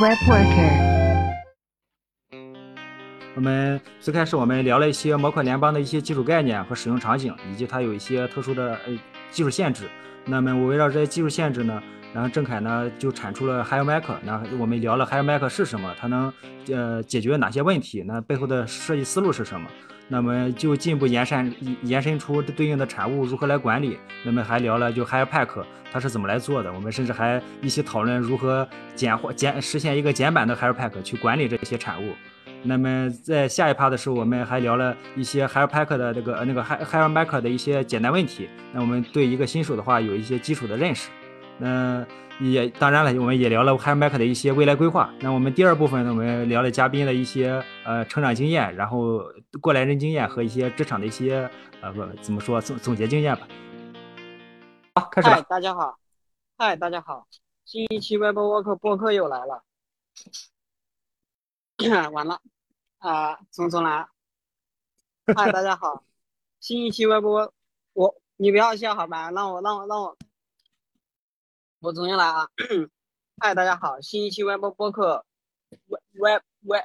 Web Worker，我们最开始我们聊了一些模块联邦的一些基础概念和使用场景，以及它有一些特殊的呃技术限制。那么我围绕这些技术限制呢，然后郑恺呢就产出了 HireMac。那我们聊了 HireMac 是什么，它能呃解决哪些问题？那背后的设计思路是什么？那么就进一步延伸延伸出对应的产物如何来管理。那么还聊了就 HirePack 它是怎么来做的。我们甚至还一起讨论如何简化简实现一个简版的 HirePack 去管理这些产物。那么在下一趴的时候，我们还聊了一些 HirePack 的这个那个 Hire HireMac 的一些简单问题。那我们对一个新手的话有一些基础的认识。嗯也当然了，我们也聊了 HiMac 的一些未来规划。那我们第二部分呢，我们聊了嘉宾的一些呃成长经验，然后过来人经验和一些职场的一些呃不怎么说总总结经验吧。好，开始嗨，大家好，嗨，大家好，新一期 Web Work 播客又来了，完了，啊、重重来，嗨，大家好，新一期 Web 我你不要笑好吧，让我让我让我，我重新来啊，嗨，大家好，新一期 Web 播客，Web Web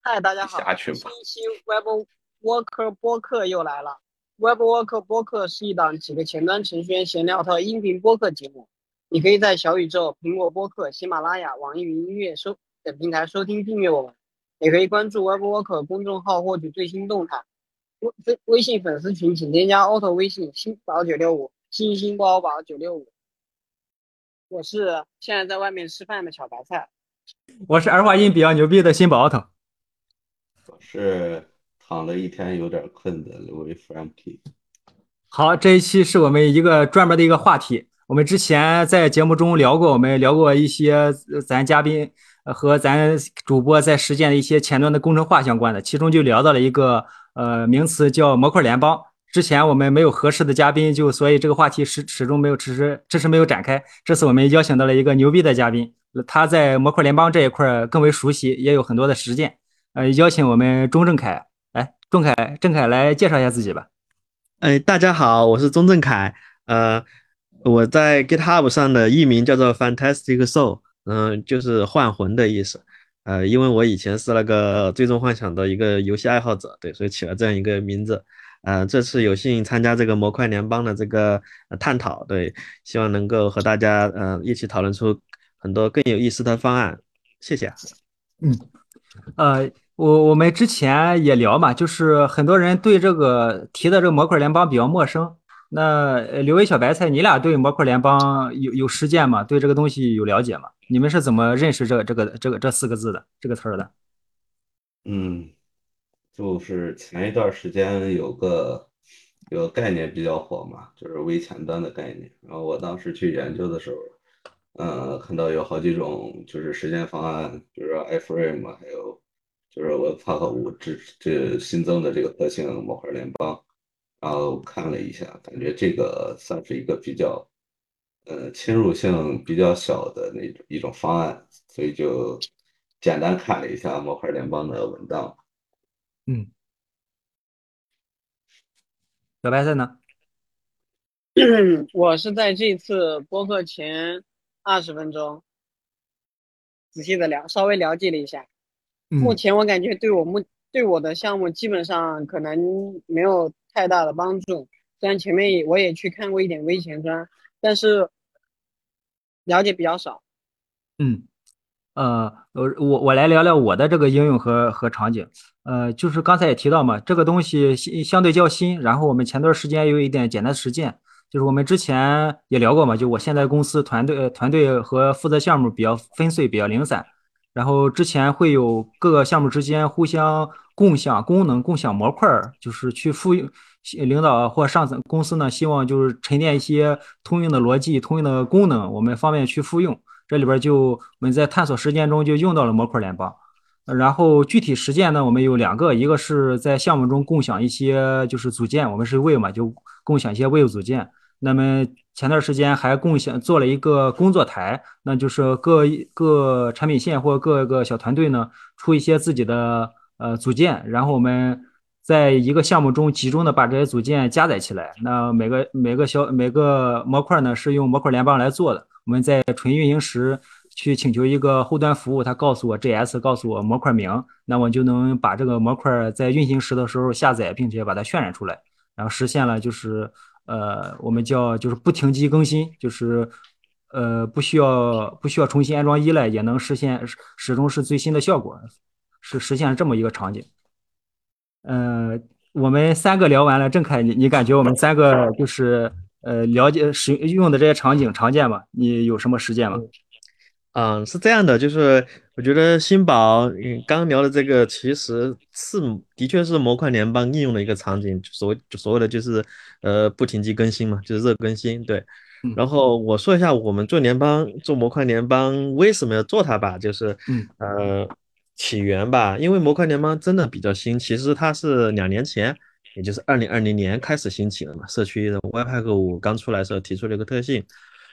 嗨，大家好，新一期 Web Worker 播客又来了。Web Worker 播客是一档几个前端程序员闲聊的音频播客节目，你可以在小宇宙、苹果播客、喜马拉雅、网易云音乐收等平台收听订阅我们，也可以关注 Web Worker 公众号获取最新动态。微微微信粉丝群请添加 auto 微信新宝九六五星星包宝九六五。我是现在在外面吃饭的小白菜。我是儿化音比较牛逼的新宝头。我是躺了一天有点困的 Louis Frankie。好，这一期是我们一个专门的一个话题。我们之前在节目中聊过，我们聊过一些呃咱嘉宾呃和咱主播在实践的一些前端的工程化相关的，其中就聊到了一个呃名词叫模块联邦。之前我们没有合适的嘉宾，就所以这个话题始始终没有迟迟迟迟没有展开。这次我们邀请到了一个牛逼的嘉宾，他在模块联邦这一块儿更为熟悉，也有很多的实践。呃，邀请我们钟正凯，来，钟凯，郑凯来介绍一下自己吧。哎，大家好，我是钟正凯。呃，我在 GitHub 上的艺名叫做 Fantastic Soul，嗯、就是幻魂的意思。呃，因为我以前是那个最终幻想的一个游戏爱好者，对，所以起了这样一个名字。呃，这次有幸参加这个模块联邦的这个呃探讨，对，希望能够和大家呃一起讨论出很多更有意思的方案。谢谢。嗯呃，我我们之前也聊嘛，就是很多人对这个提的这个模块联邦比较陌生。那呃刘伟小白菜，你俩对模块联邦有有实践吗？对这个东西有了解吗？你们是怎么认识这个这个这个这四个字的这个词儿的？嗯，就是前一段时间有个有个概念比较火嘛，就是微前端的概念。然后我当时去研究的时候，呃，看到有好几种就是实践方案，比如说 iframe 还有就是 Webpack 五这这新增的这个特性模块联邦。然后看了一下，感觉这个算是一个比较，呃，侵入性比较小的那种一种方案，所以就简单看了一下模块联邦的文档。嗯，小白菜呢？我是在这次播客前二十分钟仔细的了稍微了解了一下，目嗯前我感觉对我目对我的项目基本上可能没有太大的帮助。虽然前面也我也去看过一点微前端，但是了解比较少。嗯，呃，我我我来聊聊我的这个应用和和场景。呃，就是刚才也提到嘛，这个东西新相对较新，然后我们前段时间有一点简单实践，就是我们之前也聊过嘛，就我现在公司团队团队和负责项目比较分碎，比较零散，然后之前会有各个项目之间互相共享功能、共享模块儿，就是去复用。领导或上层公司呢，希望就是沉淀一些通用的逻辑、通用的功能，我们方便去复用。这里边就我们在探索实践中就用到了模块联邦。然后具体实践呢，我们有两个，一个是在项目中共享一些就是组件，我们是微嘛，就共享一些微组件。那么前段时间还共享做了一个工作台，那就是各各产品线或各个小团队呢出一些自己的呃组件，然后我们在一个项目中集中的把这些组件加载起来。那每个每个小每个模块呢是用模块联邦来做的。我们在纯运营时去请求一个后端服务，它告诉我 JS，告诉我模块名，那我就能把这个模块在运行时的时候下载，并且把它渲染出来，然后实现了就是呃我们叫就是不停机更新，就是呃不需要不需要重新安装依赖，也能实现始终是最新的效果，是实现这么一个场景。呃，我们三个聊完了，郑凯，你你感觉我们三个就是呃了解使用的这些场景常见吗？你有什么实践吗？嗯，是这样的，就是我觉得新宝，嗯，刚聊的这个其实是的确是模块联邦应用的一个场景，所所谓的就是呃不停机更新嘛，就是热更新，对。然后我说一下我们做联邦做模块联邦为什么要做它吧，就是呃起源吧，因为模块联邦真的比较新，其实它是两年前，也就是二零二零年开始兴起的嘛，社区的 Webpack 五刚出来时候提出了一个特性。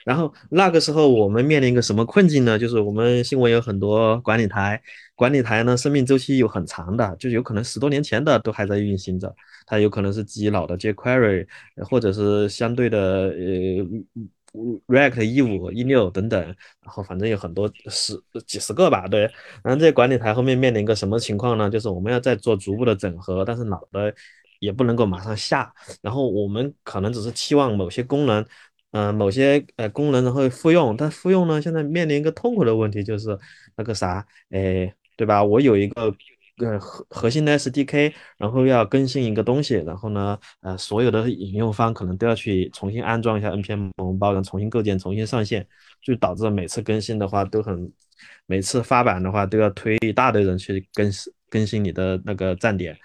然后那个时候我们面临一个什么困境呢？就是我们新闻有很多管理台，管理台呢生命周期有很长的，就有可能十多年前的都还在运行着，它有可能是基于老的 jQuery，或者是相对的呃 React 一五一六等等，然后反正有很多十几十个吧，对。然后这些管理台后面面临一个什么情况呢？就是我们要在做逐步的整合，但是老的也不能够马上下，然后我们可能只是期望某些功能。嗯，某些呃功能然后复用，但复用呢，现在面临一个痛苦的问题，就是那个啥，哎，对吧？我有一个呃核核心的 SDK，然后要更新一个东西，然后呢，呃，所有的引用方可能都要去重新安装一下 npm 包，然后重新构建、重新上线，就导致每次更新的话都很，每次发版的话都要推一大堆人去更新更新你的那个站点。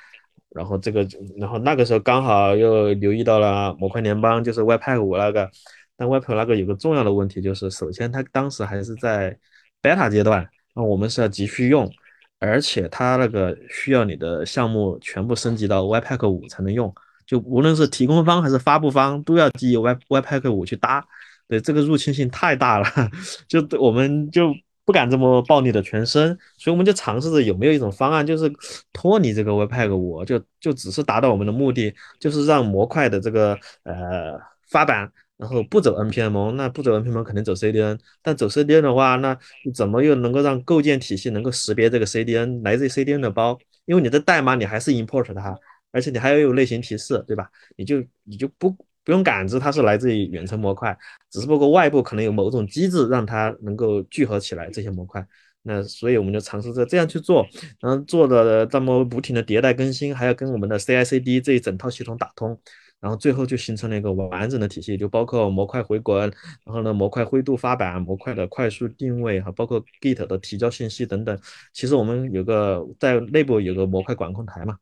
然后这个，然后那个时候刚好又留意到了模块联邦，就是 Webpack 五那个，但 Webpack 那个有个重要的问题，就是首先它当时还是在 beta 阶段，那我们是要急需用，而且它那个需要你的项目全部升级到 Webpack 五才能用，就无论是提供方还是发布方都要基于 Web Webpack 五去搭，对这个入侵性太大了，就我们就。不敢这么暴力的全身，所以我们就尝试着有没有一种方案，就是脱离这个 Webpack 五，就就只是达到我们的目的，就是让模块的这个呃发版，然后不走 npm，那不走 npm 肯定走 CDN，但走 CDN 的话，那怎么又能够让构建体系能够识别这个 CDN 来自于 CDN 的包？因为你的代码你还是 import 它，而且你还要有类型提示，对吧？你就你就不。不用感知它是来自于远程模块，只是不过外部可能有某种机制让它能够聚合起来这些模块。那所以我们就尝试着这样去做，然后做的这么不停的迭代更新，还要跟我们的 CI/CD 这一整套系统打通，然后最后就形成了一个完整的体系，就包括模块回滚，然后呢模块灰度发版，模块的快速定位，哈，包括 Git 的提交信息等等。其实我们有个在内部有个模块管控台嘛。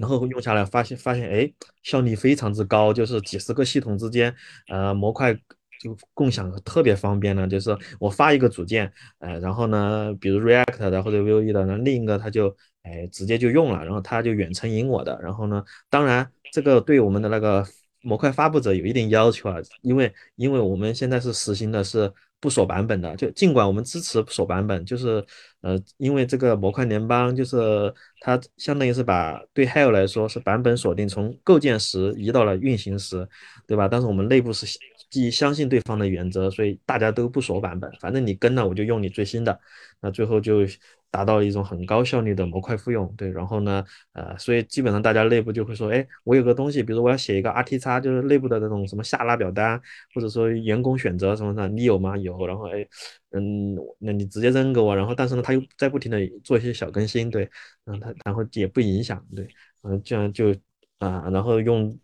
然后用下来发现发现哎效率非常之高，就是几十个系统之间呃模块就共享特别方便呢。就是我发一个组件，呃然后呢比如 React 的或者 Vue 的，那另一个它就哎直接就用了，然后它就远程引我的。然后呢当然这个对我们的那个模块发布者有一定要求啊，因为因为我们现在是实行的是。不锁版本的，就尽管我们支持锁版本，就是呃，因为这个模块联邦就是它相当于是把对 Hell 来说是版本锁定，从构建时移到了运行时，对吧？但是我们内部是基于相信对方的原则，所以大家都不锁版本，反正你跟了我就用你最新的，那最后就。达到一种很高效率的模块复用，对，然后呢，呃，所以基本上大家内部就会说，哎，我有个东西，比如我要写一个 RT 叉，就是内部的那种什么下拉表单，或者说员工选择什么的，你有吗？有，然后哎，嗯，那你直接扔给我，然后但是呢，他又在不停的做一些小更新，对，然后他然后也不影响，对，嗯，这样就啊，然后用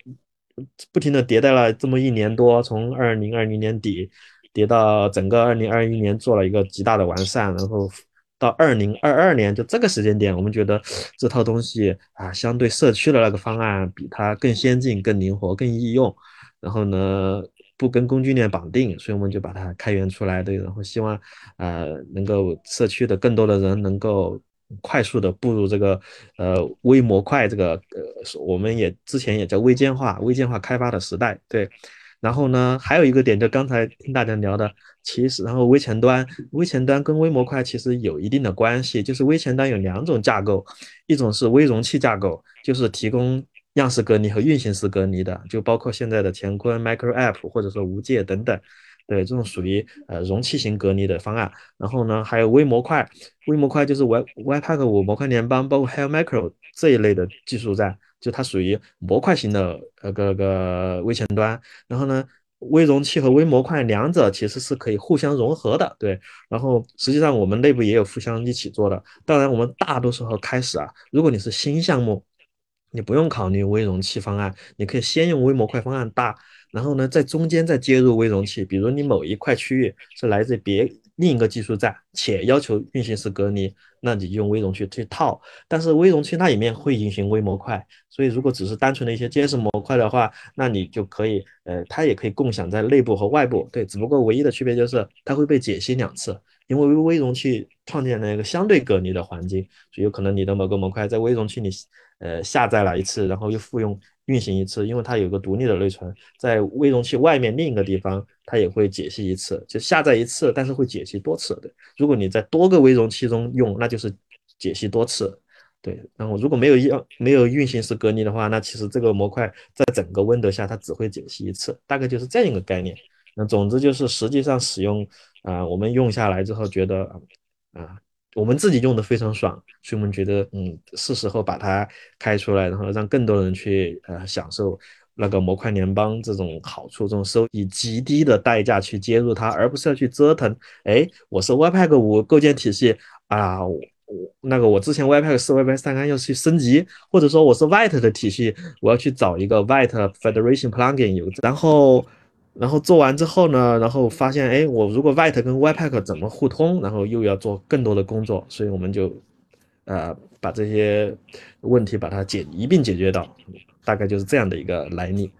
不停的迭代了这么一年多，从二零二零年底叠到整个二零二一年，做了一个极大的完善，然后。到二零二二年，就这个时间点，我们觉得这套东西啊，相对社区的那个方案比它更先进、更灵活、更易用。然后呢，不跟工具链绑定，所以我们就把它开源出来。对，然后希望呃，能够社区的更多的人能够快速的步入这个呃微模块这个呃，我们也之前也叫微简化、微简化开发的时代。对。然后呢，还有一个点，就刚才听大家聊的，其实，然后微前端，微前端跟微模块其实有一定的关系。就是微前端有两种架构，一种是微容器架构，就是提供样式隔离和运行时隔离的，就包括现在的乾坤、Micro App 或者说无界等等。对，这种属于呃容器型隔离的方案。然后呢，还有微模块，微模块就是 Y Webpack 五模块联邦，包括 Hair Macro 这一类的技术在，就它属于模块型的呃个个微前端。然后呢，微容器和微模块两者其实是可以互相融合的，对。然后实际上我们内部也有互相一起做的。当然，我们大多时候开始啊，如果你是新项目，你不用考虑微容器方案，你可以先用微模块方案大，然后呢，在中间再接入微容器。比如你某一块区域是来自别另一个技术栈，且要求运行时隔离，那你用微容器去套。但是微容器那里面会运行微模块，所以如果只是单纯的一些监视模块的话，那你就可以，呃，它也可以共享在内部和外部。对，只不过唯一的区别就是它会被解析两次，因为微容器创建了一个相对隔离的环境，所以有可能你的某个模块在微容器里。呃，下载了一次，然后又复用运行一次，因为它有个独立的内存，在微容器外面另一个地方，它也会解析一次，就下载一次，但是会解析多次的。如果你在多个微容器中用，那就是解析多次。对，然后如果没有要没有运行时隔离的话，那其实这个模块在整个 Windows 下它只会解析一次，大概就是这样一个概念。那总之就是实际上使用啊，我们用下来之后觉得啊。我们自己用的非常爽，所以我们觉得，嗯，是时候把它开出来，然后让更多人去呃享受那个模块联邦这种好处，这种收以极低的代价去接入它，而不是要去折腾。哎，我是 Webpack 五构建体系啊，我那个我之前 Webpack 四、Webpack 三要去升级，或者说我是 White 的体系，我要去找一个 White Federation Plugin 有，然后。然后做完之后呢，然后发现，哎，我如果 White 跟 Webpack 怎么互通，然后又要做更多的工作，所以我们就，呃，把这些问题把它解一并解决到，大概就是这样的一个来历。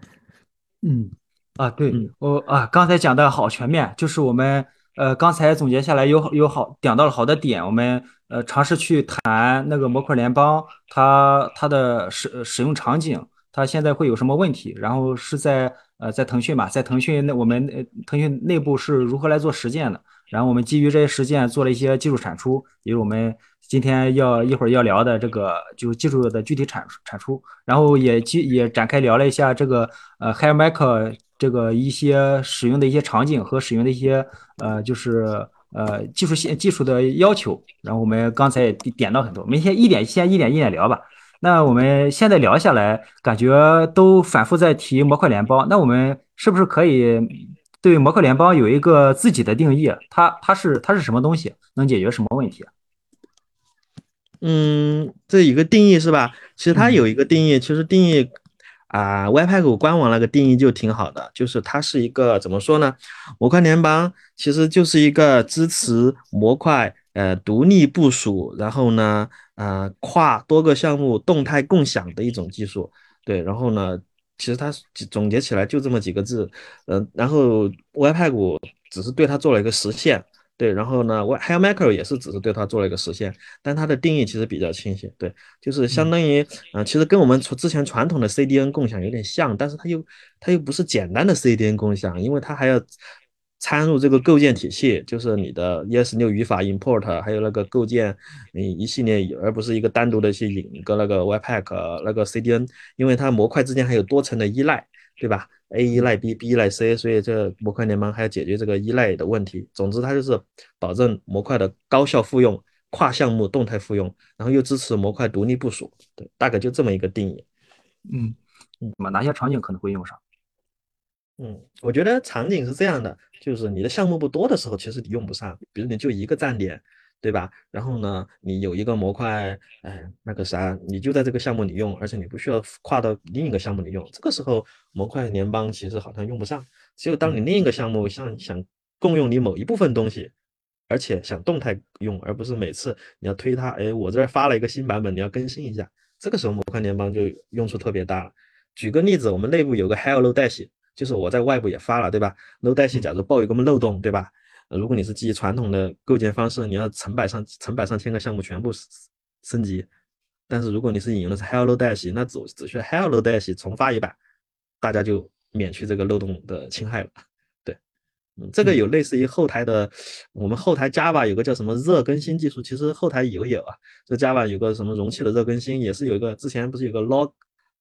嗯，啊，对我啊，刚才讲的好全面，就是我们呃刚才总结下来有有好讲到了好的点，我们呃尝试去谈那个模块联邦它它的使使用场景，它现在会有什么问题，然后是在。呃，在腾讯嘛，在腾讯那我们呃腾讯内部是如何来做实践的？然后我们基于这些实践做了一些技术产出，比如我们今天要一会儿要聊的这个就技术的具体产产出，然后也基也展开聊了一下这个呃 h i m a c 这个一些使用的一些场景和使用的一些呃就是呃技术线技术的要求。然后我们刚才也点到很多，我们先一点先一点一点聊吧。那我们现在聊下来，感觉都反复在提模块联邦。那我们是不是可以对模块联邦有一个自己的定义？它它是它是什么东西？能解决什么问题？嗯，这一个定义是吧？其实它有一个定义，其实定义啊，Webpack 官网那个定义就挺好的，就是它是一个怎么说呢？模块联邦其实就是一个支持模块呃独立部署，然后呢。呃，跨多个项目动态共享的一种技术，对，然后呢，其实它总结起来就这么几个字，呃，然后 Webpack 只是对它做了一个实现，对，然后呢，HireMaker 也是只是对它做了一个实现，但它的定义其实比较清晰，对，就是相当于，嗯，其实跟我们传之前传统的 CDN 共享有点像，但是它又它又不是简单的 CDN 共享，因为它还要。参入这个构建体系，就是你的 ES6 语法 import，还有那个构建，嗯，一系列，而不是一个单独的去引一个那个 Webpack 那个 CDN，因为它模块之间还有多层的依赖，对吧？A 依赖 B，B 依赖 C，所以这模块联盟还要解决这个依赖的问题。总之，它就是保证模块的高效复用、跨项目动态复用，然后又支持模块独立部署，对，大概就这么一个定义。嗯，嗯，哪些场景可能会用上？嗯，我觉得场景是这样的，就是你的项目不多的时候，其实你用不上。比如你就一个站点，对吧？然后呢，你有一个模块，哎，那个啥，你就在这个项目里用，而且你不需要跨到另一个项目里用。这个时候模块联邦其实好像用不上。只有当你另一个项目像想共用你某一部分东西，而且想动态用，而不是每次你要推它，哎，我这儿发了一个新版本，你要更新一下，这个时候模块联邦就用处特别大了。举个例子，我们内部有个 Hello 代写。就是我在外部也发了，对吧代写假如报一个漏洞，对吧？如果你是基于传统的构建方式，你要成百上成百上千个项目全部升级。但是如果你是引用的是 hello 代写，那只只需要 hello 代写重发一版，大家就免去这个漏洞的侵害了。对，嗯，这个有类似于后台的，我们后台 Java 有个叫什么热更新技术，其实后台也有啊。这 Java 有个什么容器的热更新，也是有一个之前不是有个 log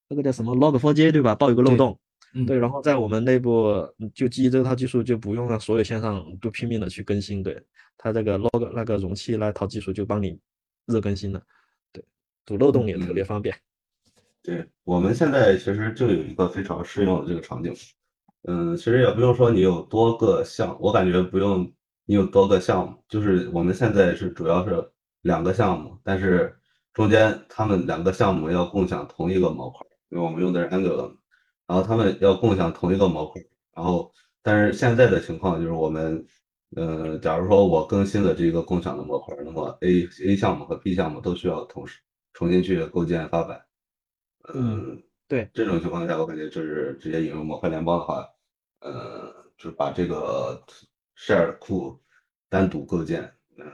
那个叫什么 log4j 对吧？报一个漏洞。嗯。对，然后在我们内部嗯就基于这套技术就不用让所有线上都拼命的去更新，对，它这个 log 那个容器那套技术就帮你热更新了，对，堵漏洞也特别方便。对，我们现在其实就有一个非常适用的这个场景，嗯，其实也不用说你有多个项，我感觉不用你有多个项目，就是我们现在是主要是两个项目，但是中间他们两个项目要共享同一个模块，因为我们用的是 Angular，然后他们要共享同一个模块，然后但是现在的情况就是我们，呃，假如说我更新了这个共享的模块，那么 A A 项目和 B 项目都需要同时重新去构建发版。嗯，对，这种情况下，我感觉就是直接引入模块联邦的话，呃，就是把这个 share 库单独构建，呃，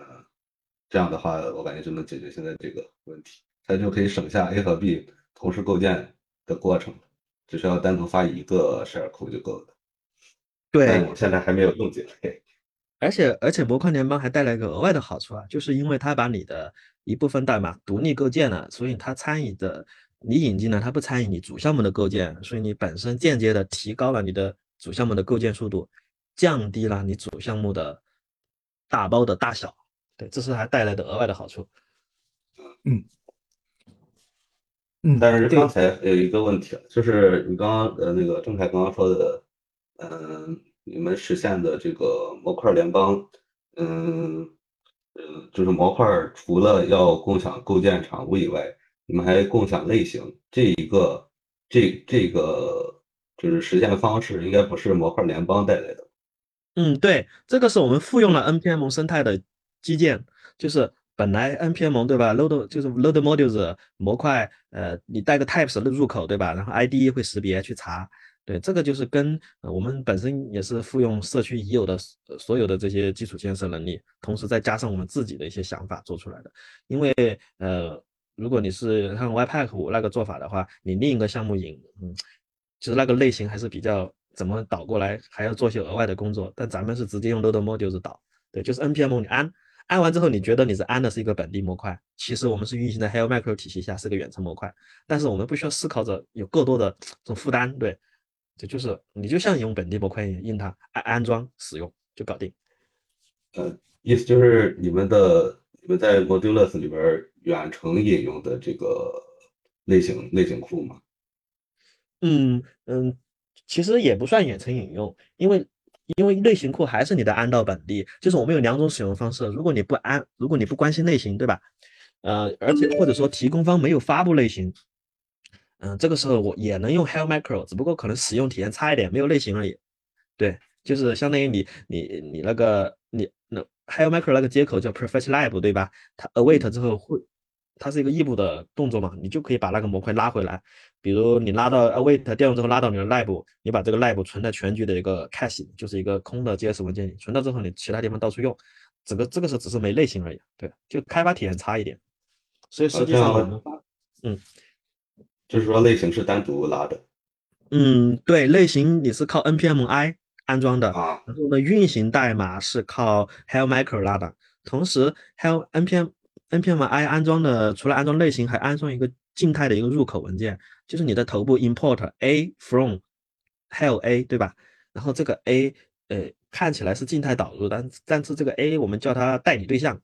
这样的话，我感觉就能解决现在这个问题，它就可以省下 A 和 B 同时构建的过程，只需要单独发一个 share 库就够了。对，但我现在还没有用进来。而且而且模块联邦还带来一个额外的好处啊，就是因为它把你的一部分代码独立构建了，所以它参与的你引进了，它不参与你主项目的构建，所以你本身间接的提高了你的主项目的构建速度，降低了你主项目的大包的大小。对，这是还带来的额外的好处。嗯，对但是刚才有一个问题啊，就是你刚刚呃那个郑凯刚刚说的，嗯、你们实现的这个模块联邦，嗯呃，就是模块除了要共享构建产物以外，你们还共享类型，这一个这这个就是实现方式应该不是模块联邦带来的。嗯，对，这个是我们复用了 npm 生态的基建，就是本来 npm 对吧，load 就是 load modules 模块，呃，你带个 types 的入口对吧，然后 ID 会识别去查，对，这个就是跟、呃我们本身也是复用社区已有的所有的这些基础建设能力，同时再加上我们自己的一些想法做出来的，因为呃，如果你是像 Webpack 五那个做法的话，你另一个项目引，嗯，其实那个类型还是比较怎么导过来，还要做些额外的工作。但咱们是直接用 load modules 导，对，就是 npm 你安安完之后，你觉得你是安的是一个本地模块，其实我们是运行在 Helm Macro 体系下是个远程模块，但是我们不需要思考着有过多的这种负担，对，这就是你就像用本地模块一样，用它安安装使用就搞定。呃，意思就是你们的你们在 Modulus 里边远程引用的这个类型类型库嘛？嗯嗯，其实也不算远程引用，因为因为类型库还是你的安到本地，就是我们有两种使用方式。如果你不安，如果你不关心类型，对吧？呃，而且或者说提供方没有发布类型，嗯、这个时候我也能用 Helm Macro，只不过可能使用体验差一点，没有类型而已。对，就是相当于你你你那个你那 Helm Macro 那个接口叫 Perfect Lab，对吧？它 await 之后会，它是一个异步的动作嘛，你就可以把那个模块拉回来。比如你拉到 await 调用之后拉到你的 lab，你把这个 lab 存在全局的一个 cache，就是一个空的 JS 文件里，存到之后你其他地方到处用，整个这个时候只是没类型而已，对，就开发体验差一点。所以实际上这样我们发，就是说类型是单独拉的嗯，对，类型你是靠 npm i 安装的，啊。然后呢，运行代码是靠 Helm Macro 拉的，同时 Helm npm npm i 安装的，除了安装类型，还安装一个静态的一个入口文件，就是你的头部 import a from hell a，对吧？然后这个 a 呃看起来是静态导入，但但是这个 a 我们叫它代理对象，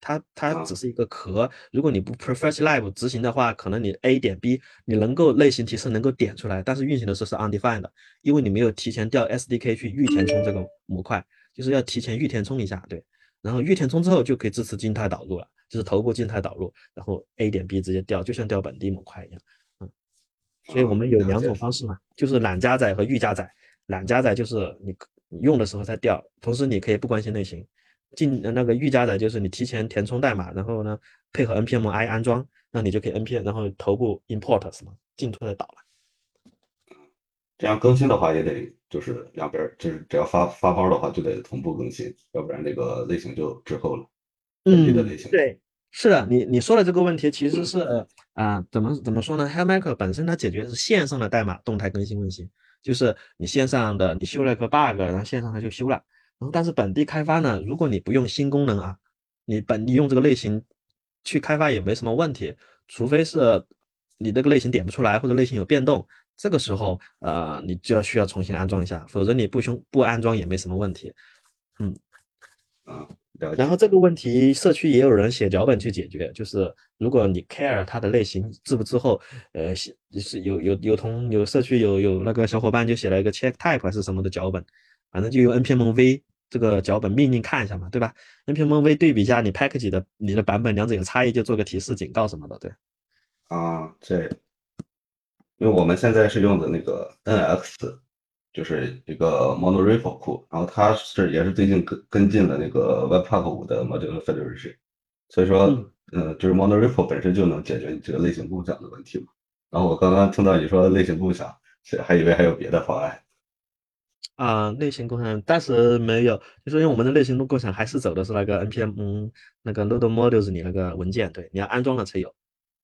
它它啊只是一个壳，如果你不 prefetch lib 执行的话，可能你 a 点 b 你能够类型提示能够点出来，但是运行的时候是 undefined 的，因为你没有提前调 SDK 去预填充这个模块，就是要提前预填充一下，对，然后预填充之后就可以支持静态导入了，就是头部静态导入，然后 a 点 b 直接调，就像调本地模块一样，嗯，所以我们有两种方式嘛，就是懒加载和预加载，懒加载就是你你用的时候再调，同时你可以不关心类型。进呃那个预加载就是你提前填充代码，然后呢配合 npm i 安装，那你就可以 npm 然后头部 import 什么进出的导了。这样更新的话也得就是两边儿，就是只要发发包的话就得同步更新，要不然这个类型就滞后了。本地的类型。对，是的，你你说的这个问题其实是啊、怎么怎么说呢 h e l m a c r 本身它解决的是线上的代码动态更新问题，就是你线上的你修了个 bug，然后线上它就修了。然后但是本地开发呢，如果你不用新功能啊，你本地用这个类型去开发也没什么问题，除非是你这个类型点不出来或者类型有变动，这个时候呃你就要需要重新安装一下，否则你不修不安装也没什么问题。嗯，啊，然后这个问题社区也有人写脚本去解决，就是如果你 care 它的类型滞不滞后，呃，写是有有有同有社区有有那个小伙伴就写了一个 check type 还是什么的脚本，反正就用 npm v 这个脚本命令看一下嘛，对吧？npm v 对比一下你 package 的你的版本两者有差异，就做个提示警告什么的，对。啊，这，因为我们现在是用的那个 NX，就是一个 monorepo 库，然后它是也是最近跟跟进了那个 Webpack 五的 Modular Federation，所以说，嗯呃，就是 monorepo 本身就能解决你这个类型共享的问题嘛。然后我刚刚听到你说类型共享，是还以为还有别的方案。啊、类型共享暂时没有，就是因为我们的类型共享还是走的是那个 npm 嗯那个 load modules 你那个文件，对，你要安装了才有。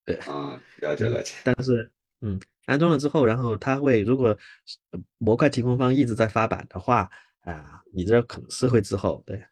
对啊，了解了解。但是，嗯，安装了之后，然后它会，如果模块提供方一直在发版的话，啊、你这可能是会滞后，对，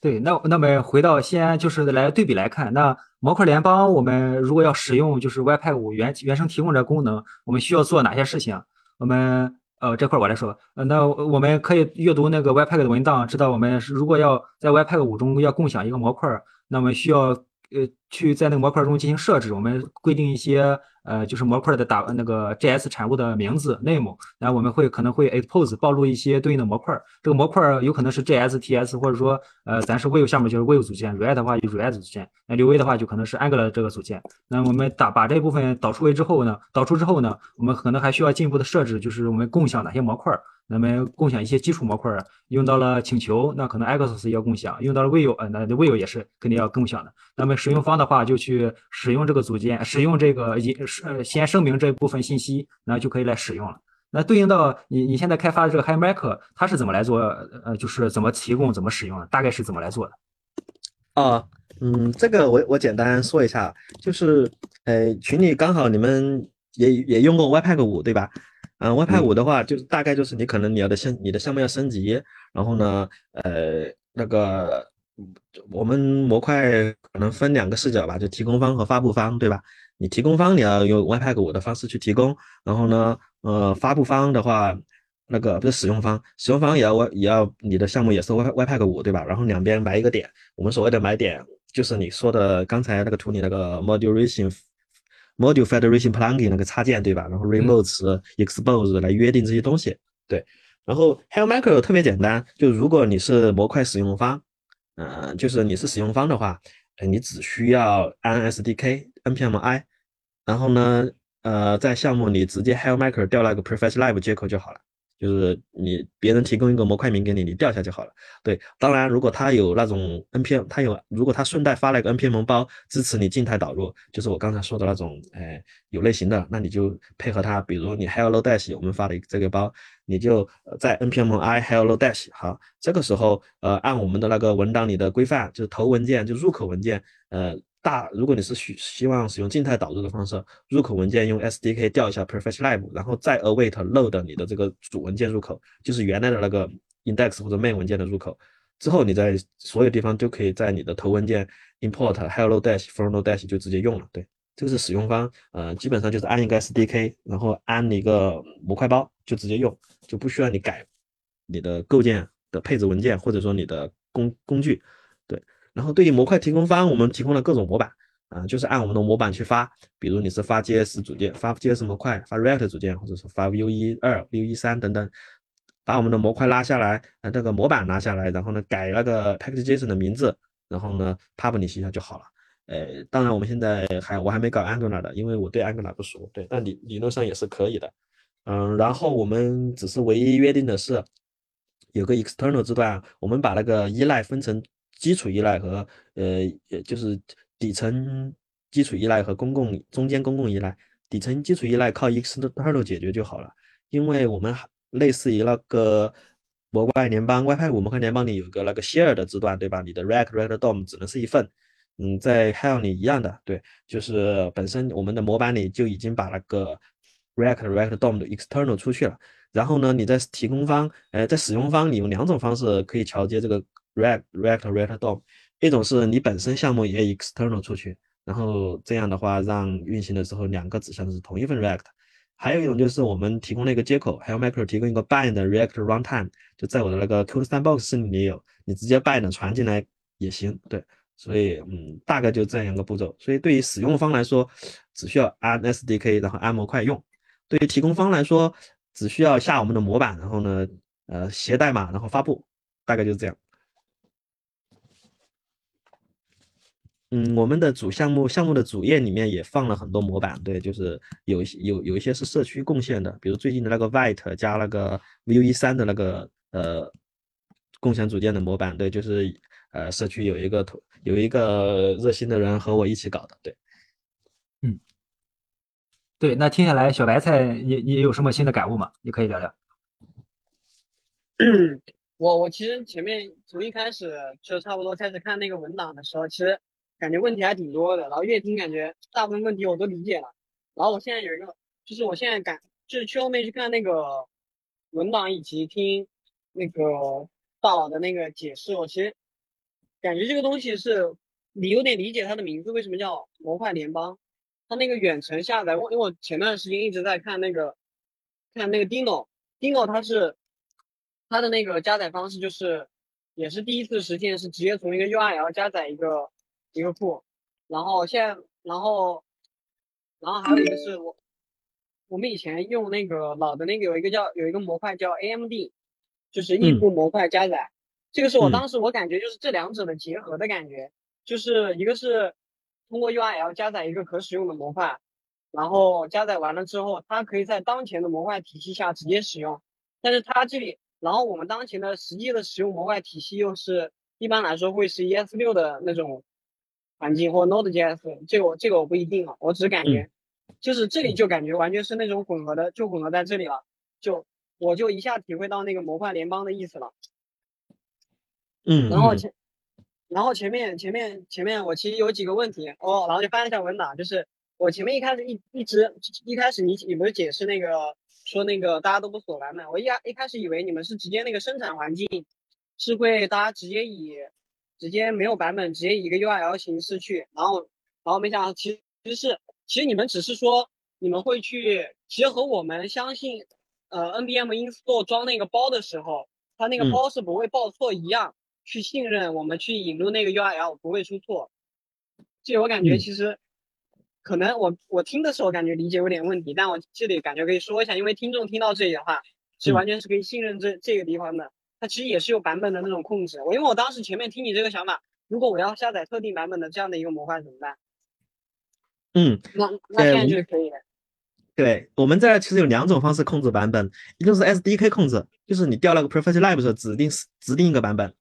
对，那那么回到先就是来对比来看，那模块联邦我们如果要使用就是 Webpack 五原原生提供的功能，我们需要做哪些事情？我们呃这块我来说，呃，那我们可以阅读那个 Webpack 的文档，知道我们如果要在 Webpack 五中要共享一个模块，那么需要呃去在那个模块中进行设置，我们规定一些呃就是模块的打那个 JS 产物的名字 name，然后我们会可能会 expose 暴露一些对应的模块，这个模块有可能是 JS、TS 或者说呃咱是 Vue 项目就是 Vue 组件，React 的话就 React 组件，那刘威的话就可能是 Angular 这个组件。那我们打把这部分导出为之后呢，导出之后呢，我们可能还需要进一步的设置，就是我们共享哪些模块儿。那么共享一些基础模块，用到了请求，那可能 Exos 要共享；用到了 Vue，呃，那 Vue 也是肯定要共享的。那么使用方的话，就去使用这个组件，使用这个引呃先声明这部分信息，那就可以来使用了。那对应到你你现在开发的这个 HiMaker，它是怎么来做？呃，就是怎么提供、怎么使用的？大概是怎么来做的？啊，嗯，这个我我简单说一下，就是呃群里刚好你们也也用过 Webpack 五对吧？嗯、w e b p a c k 五的话，就是大概就是你可能你要的项你的项目要升级，然后呢，呃，那个我们模块可能分两个视角吧，就提供方和发布方，对吧？你提供方你要用 Webpack 五的方式去提供，然后呢，呃，发布方的话，那个不是使用方，使用方也要也要你的项目也是 Web Webpack 五，对吧？然后两边埋一个点，我们所谓的埋点就是你说的刚才那个图里那个 modulation module federation plugin 那个插件，对吧？然后 remote、expose 来约定这些东西，对。然后 h e l l Micro 特别简单，就如果你是模块使用方，嗯、就是你是使用方的话，呃你只需要安 SDK npm i，然后呢，呃，在项目里直接 HailMaker 调那个 professor live 接口就好了。就是你别人提供一个模块名给你，你调一下就好了。对，当然如果他有那种 npm，他有如果他顺带发了一个 npm 包支持你静态导入，就是我刚才说的那种，哎，有类型的，那你就配合他，比如你 hello dash 我们发的这个包，你就在 npm i hello dash 好，这个时候呃按我们的那个文档里的规范，就是头文件就入口文件，呃。大，如果你是希希望使用静态导入的方式，入口文件用 SDK 调一下 Prefetch Live，然后再 await load 你的这个主文件入口，就是原来的那个 index 或者 main 文件的入口。之后你在所有地方都可以在你的头文件 import hello dash from dash 就直接用了。对，这个是使用方，呃，基本上就是安一个 SDK，然后安一个模块包就直接用，就不需要你改你的构建的配置文件或者说你的工工具。然后对于模块提供方，我们提供了各种模板啊、就是按我们的模板去发，比如你是发 JS 组件、发 JS 模块、发 React 组件，或者是发 Vue 一二、Vue 一三等等，把我们的模块拉下来，呃，这个模板拿下来，然后呢改那个 package.json 的名字，然后呢 public 一下就好了。呃，当然我们现在还我还没搞 Angular 的，因为我对 Angular 不熟，对，但理理论上也是可以的。嗯，然后我们只是唯一约定的是有个 external 字段，我们把那个依赖分成基础依赖和呃，也就是底层基础依赖和公共中间公共依赖。底层基础依赖靠 external 解决就好了，因为我们类似于那个模块联邦 Webpack 五模块联邦里有个那个 share 的字段，对吧？你的 React React DOM 只能是一份。嗯，在 Hell 里一样的，对，就是本身我们的模板里就已经把那个 React React DOM 的 external 出去了。然后呢，你在提供方，呃，在使用方，你有两种方式可以桥接这个 React React React DOM，一种是你本身项目也 external 出去，然后这样的话让运行的时候两个指向的是同一份 React。还有一种就是我们提供了一个接口，还有 Micro 提供一个 bind React runtime，就在我的那个 Code Sandbox 里面有，你直接 bind 传进来也行。对，所以嗯，大概就这样一个步骤。所以对于使用方来说，只需要安 SDK，然后安模块用；对于提供方来说，只需要下我们的模板，然后呢，呃，写代码，然后发布，大概就是这样。嗯，我们的主项目项目的主页里面也放了很多模板，对，就是有一些有有一些是社区贡献的，比如最近的那个 White 加那个 Vue 三的那个呃共享组件的模板，对，就是呃社区有一个头有一个热心的人和我一起搞的，对，嗯，对，那听下来小白菜也也有什么新的感悟吗？你可以聊聊。我我其实前面从一开始就差不多开始看那个文档的时候，其实。感觉问题还挺多的，然后越听感觉大部分问题我都理解了。然后我现在有一个，就是我现在感就是去后面去看那个文档以及听那个大佬的那个解释，我其实感觉这个东西是你有点理解它的名字为什么叫模块联邦。它那个远程下载，我因为我前段时间一直在看那个看那个 Dino，Dino 它是它的那个加载方式就是也是第一次实现是直接从一个 URL 加载一个。一个库，然后现在，然后，然后还有一个是我，我们以前用那个老的那个有一个叫有一个模块叫 AMD，就是异步模块加载，这个是我当时我感觉就是这两者的结合的感觉，就是一个是通过 URL 加载一个可使用的模块，然后加载完了之后，它可以在当前的模块体系下直接使用，但是它这里，然后我们当前的实际的使用模块体系又是一般来说会是 ES 六的那种。环境或 Node.js，这个我这个我不一定啊，我只感觉，就是这里就感觉完全是那种混合的，就混合在这里了，就我就一下体会到那个模块联邦的意思了。嗯，然后前，然后前面前面前面我其实有几个问题哦，然后就翻一下文档，就是我前面一开始一一直一开始你你不是解释那个说那个大家都不锁版本，我一一开始以为你们是直接那个生产环境是会大家直接以。直接没有版本，直接以一个 URL 形式去，然后，然后没想到其实是，其实你们只是说你们会去，其实和我们相信，呃，npm install 装那个包的时候，它那个包是不会报错一样，去信任我们去引入那个 URL 不会出错。这我感觉其实，可能我我听的时候感觉理解有点问题，但我这里感觉可以说一下，因为听众听到这里的话，其实完全是可以信任这这个地方的。它其实也是有版本的那种控制。我因为我当时前面听你这个想法，如果我要下载特定版本的这样的一个模块怎么办？嗯，那那现在就是可以。对，我们这其实有两种方式控制版本，一种是 SDK 控制，就是你调那个时候指定指定一个版本。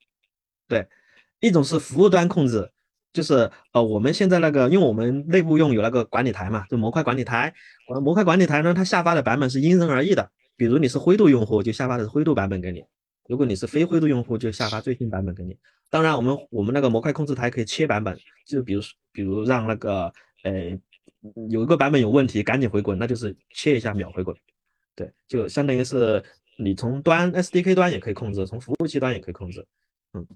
对，一种是服务端控制，就是呃我们现在那个，因为我们内部用有那个管理台嘛，就模块管理台。模块管理台呢，它下发的版本是因人而异的。比如你是灰度用户，就下发的是灰度版本给你。如果你是非灰度用户，就下发最新版本给你。当然，我们我们那个模块控制台可以切版本，就比如比如让那个呃有一个版本有问题，赶紧回滚，那就是切一下秒回滚。对，就相当于是你从端 SDK 端也可以控制，从服务器端也可以控制。嗯，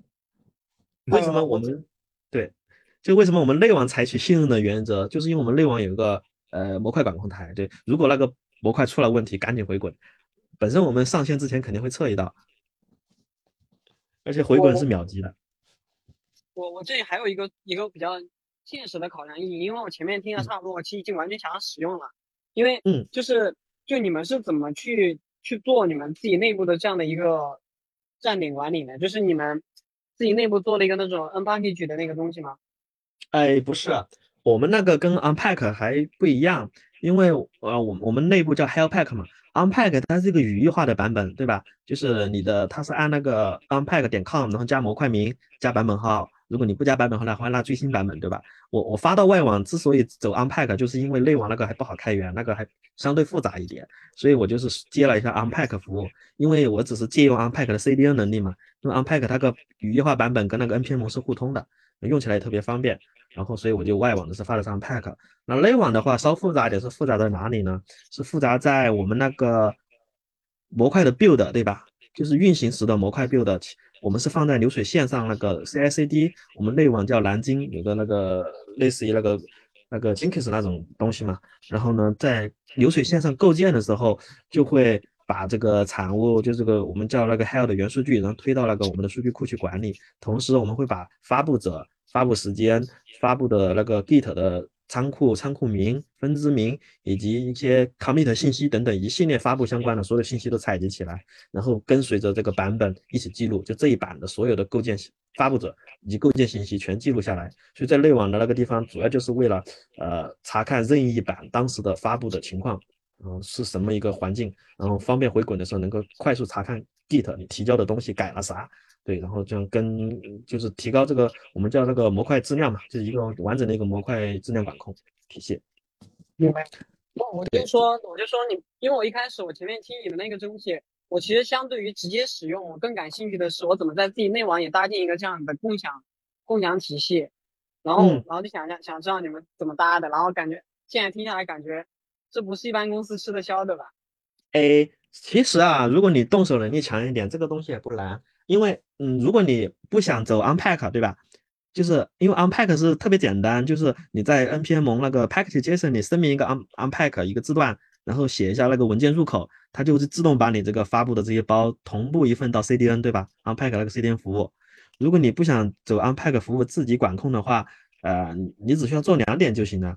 为什么我们对？就为什么我们内网采取信任的原则，就是因为我们内网有一个呃模块管控台。对，如果那个模块出了问题，赶紧回滚。本身我们上线之前肯定会测一道。而且回滚是秒级的。我我这里还有一个一个比较现实的考量意义，因为我前面听的差不多，我其实已经完全想要使用了。因为嗯，就是就你们是怎么去去做你们自己内部的这样的一个站点管理呢？就是你们自己内部做了一个那种 unpackage 的那个东西吗？哎，不是，我们那个跟 unpack 还不一样，因为呃，我我们内部叫 helpack 嘛。Unpack 它是一个语义化的版本，对吧？就是你的，它是按那个 unpack 点 com，然后加模块名，加版本号。如果你不加版本号的话，那最新版本，对吧？我我发到外网之所以走 Unpack，就是因为内网那个还不好开源，那个还相对复杂一点，所以我就是接了一下 Unpack 服务，因为我只是借用 Unpack 的 CDN 能力嘛。因为 Unpack 它个语义化版本跟那个 npm 是互通的，用起来也特别方便。然后，所以我就外网的是发的是 Unpack。那内网的话稍复杂一点，是复杂在哪里呢？是复杂在我们那个模块的 build，对吧？就是运行时的模块 build，我们是放在流水线上那个 CI/CD，我们内网叫蓝鲸，有个那个类似于那个那个 Jenkins 那种东西嘛。然后呢，在流水线上构建的时候，就会把这个产物，就这个我们叫那个 h e l l 的元数据，然后推到那个我们的数据库去管理。同时，我们会把发布者、发布时间、发布的那个 Git 的。仓库、仓库名、分支名以及一些 commit 信息等等一系列发布相关的所有信息都采集起来，然后跟随着这个版本一起记录，就这一版的所有的构建发布者以及构建信息全记录下来。所以在内网的那个地方，主要就是为了呃查看任意一版当时的发布的情况，嗯是什么一个环境，然后方便回滚的时候能够快速查看 Git 你提交的东西改了啥。对，然后这样跟就是提高这个我们叫那个模块质量嘛，就是一个完整的一个模块质量管控体系。明白。那我就说，我就说你，因为我一开始我前面听你的那个东西，我其实相对于直接使用，我更感兴趣的是我怎么在自己内网也搭建一个这样的共享共享体系。然后，然后就想想想知道你们怎么搭的，然后感觉现在听下来感觉这不是一般公司吃得消的吧？哎，其实啊，如果你动手能力强一点，这个东西也不难。因为，嗯，如果你不想走 unpack，对吧？就是因为 unpack 是特别简单，就是你在 npm 那个 package.json 里声明一个 un unpack 一个字段，然后写一下那个文件入口，它就会自动把你这个发布的这些包同步一份到 CDN，对吧？unpack 那个 CDN 服务。如果你不想走 unpack 服务自己管控的话，呃，你只需要做两点就行了。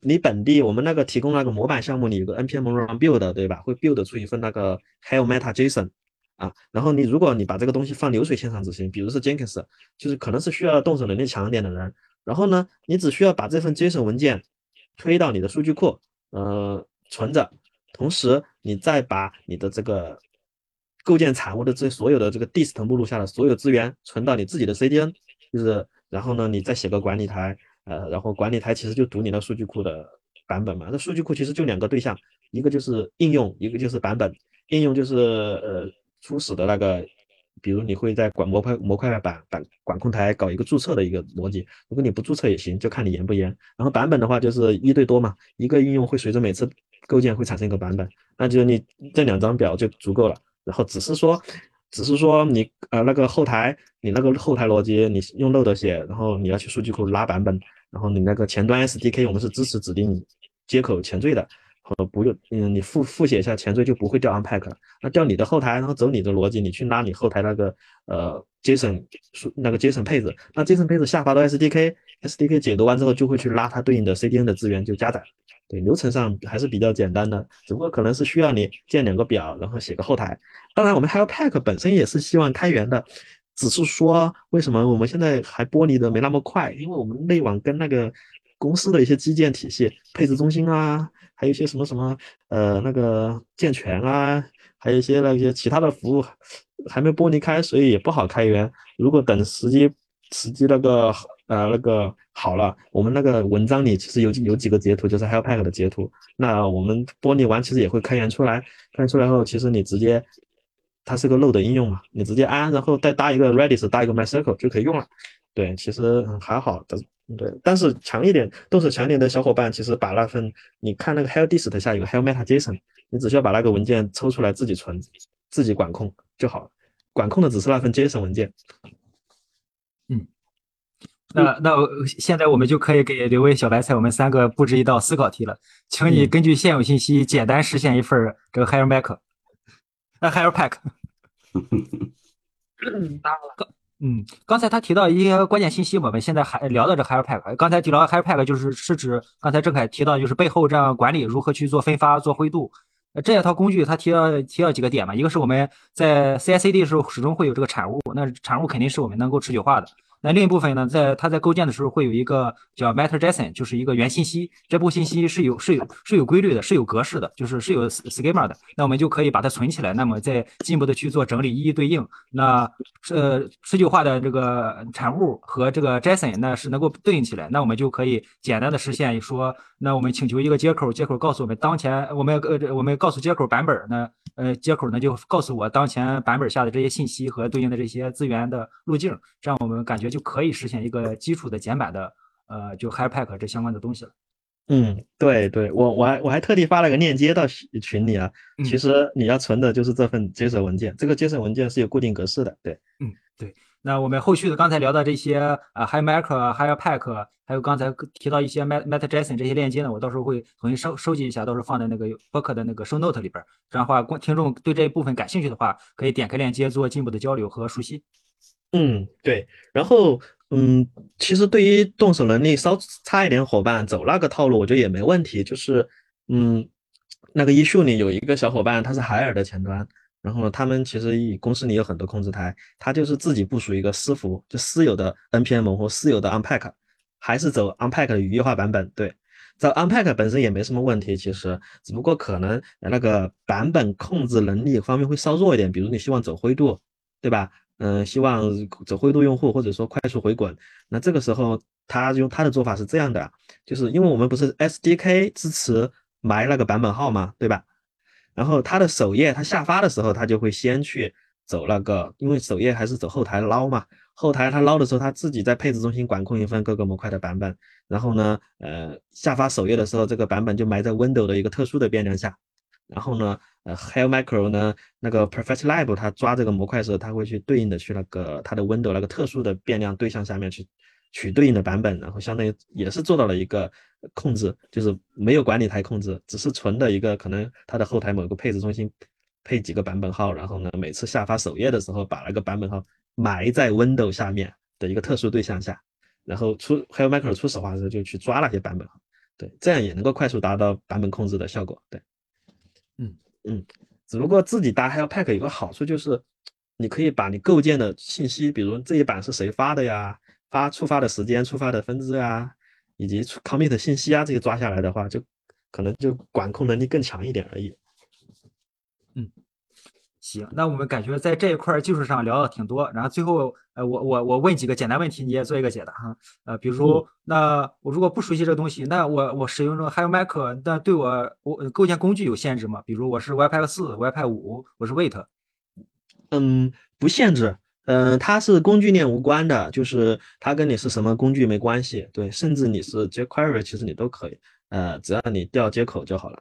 你本地我们那个提供那个模板项目里有个 npm run build，对吧？会 build 出一份那个 helm_meta JSON。啊，然后你如果你把这个东西放流水线上执行，比如是 Jenkins，就是可能是需要动手能力强一点的人，然后呢，你只需要把这份 JSON 文件推到你的数据库，呃，存着，同时你再把你的这个构建产物的这所有的这个 dist 目录下的所有资源存到你自己的 CDN，就是，然后呢，你再写个管理台，呃，然后管理台其实就读你的数据库的版本嘛，那数据库其实就两个对象，一个就是应用，一个就是版本，应用就是呃。初始的那个，比如你会在管模块模块板板管控台搞一个注册的一个逻辑，如果你不注册也行，就看你严不严。然后版本的话就是一对多嘛，一个应用会随着每次构建会产生一个版本，那就你这两张表就足够了。然后只是说，只是说你呃那个后台你那个后台逻辑你用 load 写，然后你要去数据库拉版本，然后你那个前端 SDK 我们是支持指定接口前缀的。和，不用，嗯，你复复写一下前缀就不会调 unpack 了。那调你的后台，然后走你的逻辑，你去拉你后台那个呃 JSON 那个 JSON 配置，那 JSON 配置下发到 SDK，SDK 解读完之后就会去拉它对应的 CDN 的资源就加载。对，流程上还是比较简单的，只不过可能是需要你建两个表，然后写个后台。当然，我们 Helppack 本身也是希望开源的，只是说为什么我们现在还剥离的没那么快？因为我们内网跟那个公司的一些基建体系、配置中心啊。还有一些什么什么，呃，那个健全啊，还有一些那些其他的服务还没剥离开，所以也不好开源。如果等时机时机那个呃那个好了，我们那个文章里其实有有几个截图，就是 Helppack 的截图。那我们剥离完，其实也会开源出来。开源出来后，其实你直接它是个 load 应用嘛，你直接安，然后再搭一个 Redis，搭一个 MySQL 就可以用了。对，其实还好的。对，但是强一点，动手强一点的小伙伴，其实把那份，你看那个 HellDist 下有个 Helm meta JSON，你只需要把那个文件抽出来自己存，自己管控就好了，管控的只是那份 JSON 文件。嗯，那那现在我们就可以给刘威、小白菜我们三个布置一道思考题了，请你根据现有信息简单实现一份这个呃 Helm Pack。当然了。嗯，刚才他提到一些关键信息，我们现在还聊到这 Helppack。刚才提到 Helppack 就是是指刚才郑凯提到就是背后这样管理如何去做分发、做灰度。这一套工具他提到提到几个点嘛，一个是我们在 CI/CD 的时候始终会有这个产物，那产物肯定是我们能够持久化的。那另一部分呢，在它在构建的时候会有一个叫 Meta JSON，就是一个原信息。这部信息是有是有是有规律的，是有格式的，就是是有 schema 的。那我们就可以把它存起来，那么再进一步的去做整理，一一对应。那呃持久化的这个产物和这个 JSON 那是能够对应起来，那我们就可以简单的实现说，那我们请求一个接口，接口告诉我们当前我们呃我们告诉接口版本，那呃接口呢就告诉我当前版本下的这些信息和对应的这些资源的路径，这样我们感觉。就可以实现一个基础的简版的，呃，就 Helppack 这相关的东西了。嗯，对对，我我还我还特地发了个链接到群里啊。其实你要存的就是这份 JSON 文件，这个 JSON 文件是有固定格式的。对，嗯，对。那我们后续的刚才聊的这些啊，HiMac、HiPack，还有刚才提到一些 Met MetaJSON 这些链接呢，我到时候会重新收收集一下，到时候放在那个播客的那个 Show Note 里边儿。这样的话，观听众对这一部分感兴趣的话，可以点开链接做进一步的交流和熟悉。嗯，对。然后，嗯，其实对于动手能力稍差一点伙伴走那个套路，我觉得也没问题。就是，嗯，那个一秀里有一个小伙伴，他是海尔的前端。然后他们其实公司里有很多控制台，他就是自己部署一个私服，就私有的 npm 或私有的 unpack，还是走 unpack 的语义化版本。对，走 unpack 本身也没什么问题，其实只不过可能那个版本控制能力方面会稍弱一点。比如你希望走灰度，对吧？嗯，希望走灰度用户或者说快速回滚，那这个时候他用他的做法是这样的，就是因为我们不是 SDK 支持埋那个版本号嘛，对吧？然后它的首页，它下发的时候，它就会先去走那个，因为首页还是走后台捞嘛。后台它捞的时候，它自己在配置中心管控一份各个模块的版本。然后呢，呃，下发首页的时候，这个版本就埋在 Window 的一个特殊的变量下。然后呢，呃，Hell Micro 呢，那个 Perfect Lab 它抓这个模块的时候，它会去对应的去那个它的 Window 那个特殊的变量对象下面去。取对应的版本，然后相当于也是做到了一个控制，就是没有管理台控制，只是纯的一个可能它的后台某个配置中心配几个版本号，然后呢每次下发首页的时候把那个版本号埋在 Window 下面的一个特殊对象下，然后出还有 Micro 初始化的时候就去抓那些版本号，对，这样也能够快速达到版本控制的效果。对，嗯嗯，只不过自己搭 h e l Pack 有个好处就是，你可以把你构建的信息，比如这一版是谁发的呀？发触发的时间、触发的分支啊，以及 commit 信息啊，这些抓下来的话，就可能就管控能力更强一点而已。嗯，行，那我们感觉在这一块技术上聊的挺多，然后最后，呃，我我我问几个简单问题，你也做一个解答哈。呃，比如，那我如果不熟悉这东西，那我我使用这个 h i Mac，那对我我构建工具有限制吗？比如我是 Webpack 四、Webpack 五，我是 Wait。嗯，不限制。嗯，它是工具链无关的，就是它跟你是什么工具没关系。对，甚至你是 jQuery，其实你都可以。呃，只要你调接口就好了。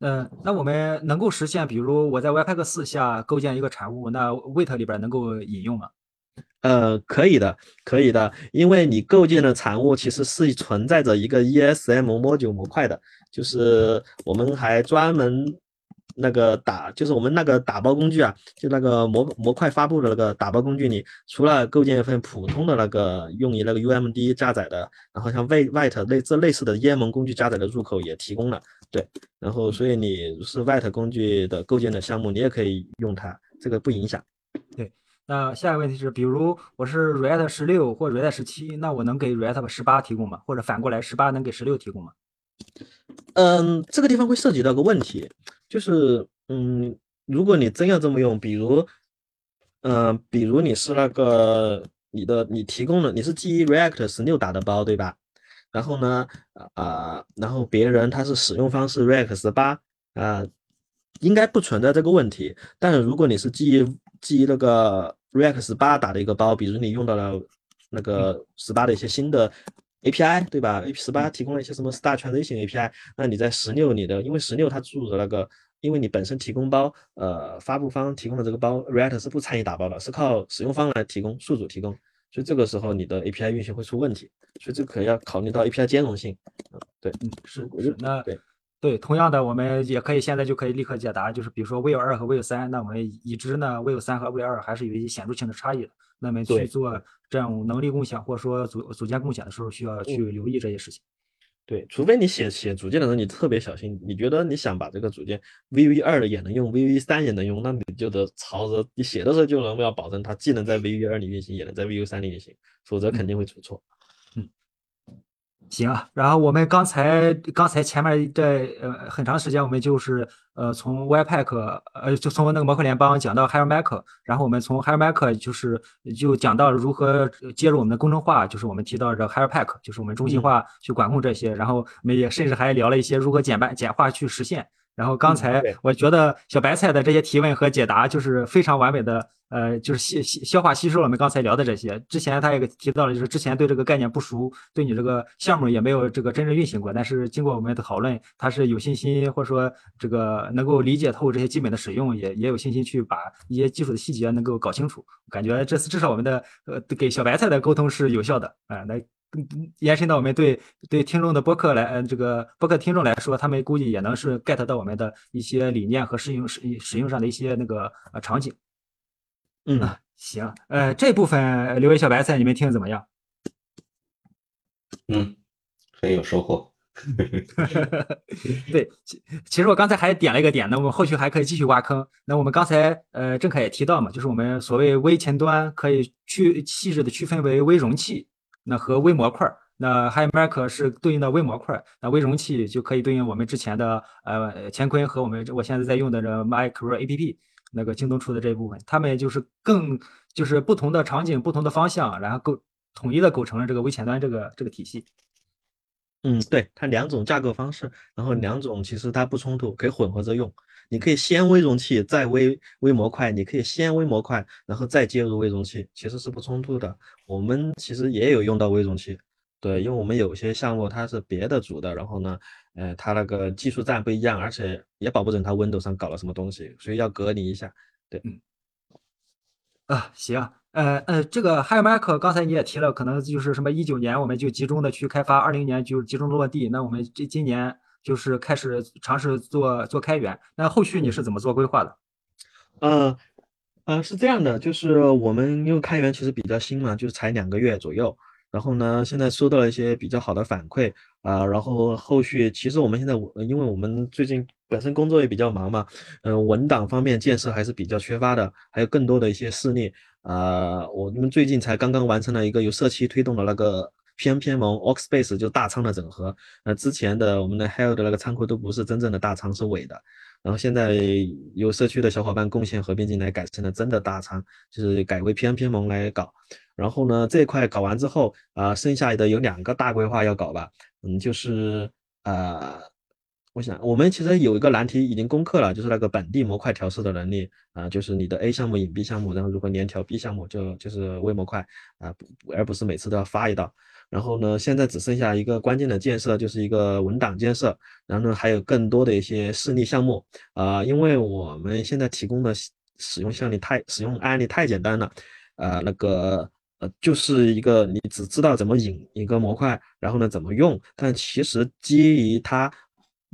嗯，那我们能够实现，比如我在 Webpack 四下构建一个产物，那 Wait 里边能够引用吗？呃，可以的，可以的，因为你构建的产物其实是存在着一个 ESM module 模块的，就是我们还专门。那个打就是我们那个打包工具啊，就那个模模块发布的那个打包工具里，除了构建一份普通的那个用于那个 UMD 加载的，然后像 White 类这类似的 EM 工具加载的入口也提供了。对，然后所以你是 White 工具的构建的项目，你也可以用它，这个不影响。对，那下一个问题是，比如我是 React 十六或 React 十七，那我能给 React 十八提供吗？或者反过来，十八能给十六提供吗？嗯，这个地方会涉及到个问题。就是，嗯，如果你真要这么用，比如，嗯，比如你是那个你的你提供的你是基于 React 十六打的包，对吧？然后呢，啊，然后别人他是使用方式 React 十八，啊，应该不存在这个问题。但是如果你是基于基于那个 React 十八打的一个包，比如你用到了那个十八的一些新的。API 对吧？A 十八提供了一些什么 Star Transition API？那你在十六你的，因为十六它注入的那个，因为你本身提供包，呃，发布方提供的这个包，React 是不参与打包的，是靠使用方来提供，宿主提供，所以这个时候你的 API 运行会出问题，所以这可能要考虑到 API 兼容性。嗯，对，嗯，是，是，那对，对，同样的，我们也可以现在就可以立刻解答，就是比如说 v i e 二和 v i e 三，那我们已知呢 v i e 三和 v i e 二还是有一些显著性的差异的。那么去做这样能力共享，或者说组组件共享的时候，需要去留意这些事情。对，除非你写写组件的时候你特别小心，你觉得你想把这个组件 Vue 二的也能用，Vue 三也能用，那你就得朝着你写的时候就能要保证它既能在 Vue 二里运行，也能在 Vue 三里运行，否则肯定会出错。行啊，然后我们刚才刚才前面这呃很长时间，我们就是呃从 Webpack 呃就从那个模块联邦讲到 HiMac，然后我们从 HiMac 就是就讲到如何接入我们的工程化，就是我们提到这 HiPack，就是我们中心化去管控这些，然后我们也甚至还聊了一些如何简办简化去实现。然后刚才我觉得小白菜的这些提问和解答就是非常完美的，呃，就是吸吸消化吸收了我们刚才聊的这些。之前他也提到了，就是之前对这个概念不熟，对你这个项目也没有这个真正运行过。但是经过我们的讨论，他是有信心，或者说这个能够理解透这些基本的使用，也也有信心去把一些技术的细节能够搞清楚。感觉这次至少我们的呃给小白菜的沟通是有效的，啊、来嗯延伸到我们对对听众的播客来，呃，这个播客听众来说，他们估计也能是 get 到我们的一些理念和使用使使用上的一些那个呃场景。嗯，啊，行，呃，这部分留给小白菜，你们听怎么样？嗯，很有收获。对，其其实我刚才还点了一个点，那我们后续还可以继续挖坑。那我们刚才呃郑凯也提到嘛，就是我们所谓微前端可以去细致的区分为微容器，那和微模块儿。那 HiMac 是对应的微模块儿，那微容器就可以对应我们之前的呃乾坤和我们我现在在用的这 Micro APP 那个京东出的这一部分，它们就是更就是不同的场景、不同的方向，然后构统一的构成了这个微前端这个这个体系。嗯，对，它两种架构方式，然后两种其实它不冲突，可以混合着用。你可以先微容器，再微微模块，你可以先微模块，然后再接入微容器，其实是不冲突的。我们其实也有用到微容器，对，因为我们有些项目它是别的组的，然后呢，呃，它那个技术栈不一样，而且也保不准它 Windows 上搞了什么东西，所以要隔离一下。对啊，行，呃呃，这个 HiMac 刚才你也提了，可能就是什么一九年我们就集中的去开发，二零年就集中落地，那我们这今年就是开始尝试做做开源，那后续你是怎么做规划的？呃，呃，是这样的，就是我们因为开源其实比较新嘛，就是才两个月左右。然后呢，现在收到了一些比较好的反馈啊、然后后续其实我们现在我因为我们最近本身工作也比较忙嘛，嗯、文档方面建设还是比较缺乏的，还有更多的一些事例啊、我们最近才刚刚完成了一个由社区推动的那个 PNP 盟 Oxbase 就大仓的整合，呃，之前的我们的 Hell 的那个仓库都不是真正的大仓，是伪的。然后现在有社区的小伙伴贡献合并进来，改成了真的大仓，就是改为 PNP 盟来搞。然后呢，这块搞完之后，啊、剩下的有两个大规划要搞吧，嗯，就是呃，我想我们其实有一个难题已经攻克了，就是那个本地模块调试的能力。啊、就是你的 A 项目引 B 项目，然后如果连调 B 项目就就是微模块啊、而不是每次都要发一道。然后呢，现在只剩下一个关键的建设，就是一个文档建设，然后呢，还有更多的一些示例项目。啊、因为我们现在提供的使用项例太使用案例太简单了，呃，那个呃，就是一个你只知道怎么引一个模块，然后呢怎么用，但其实基于它，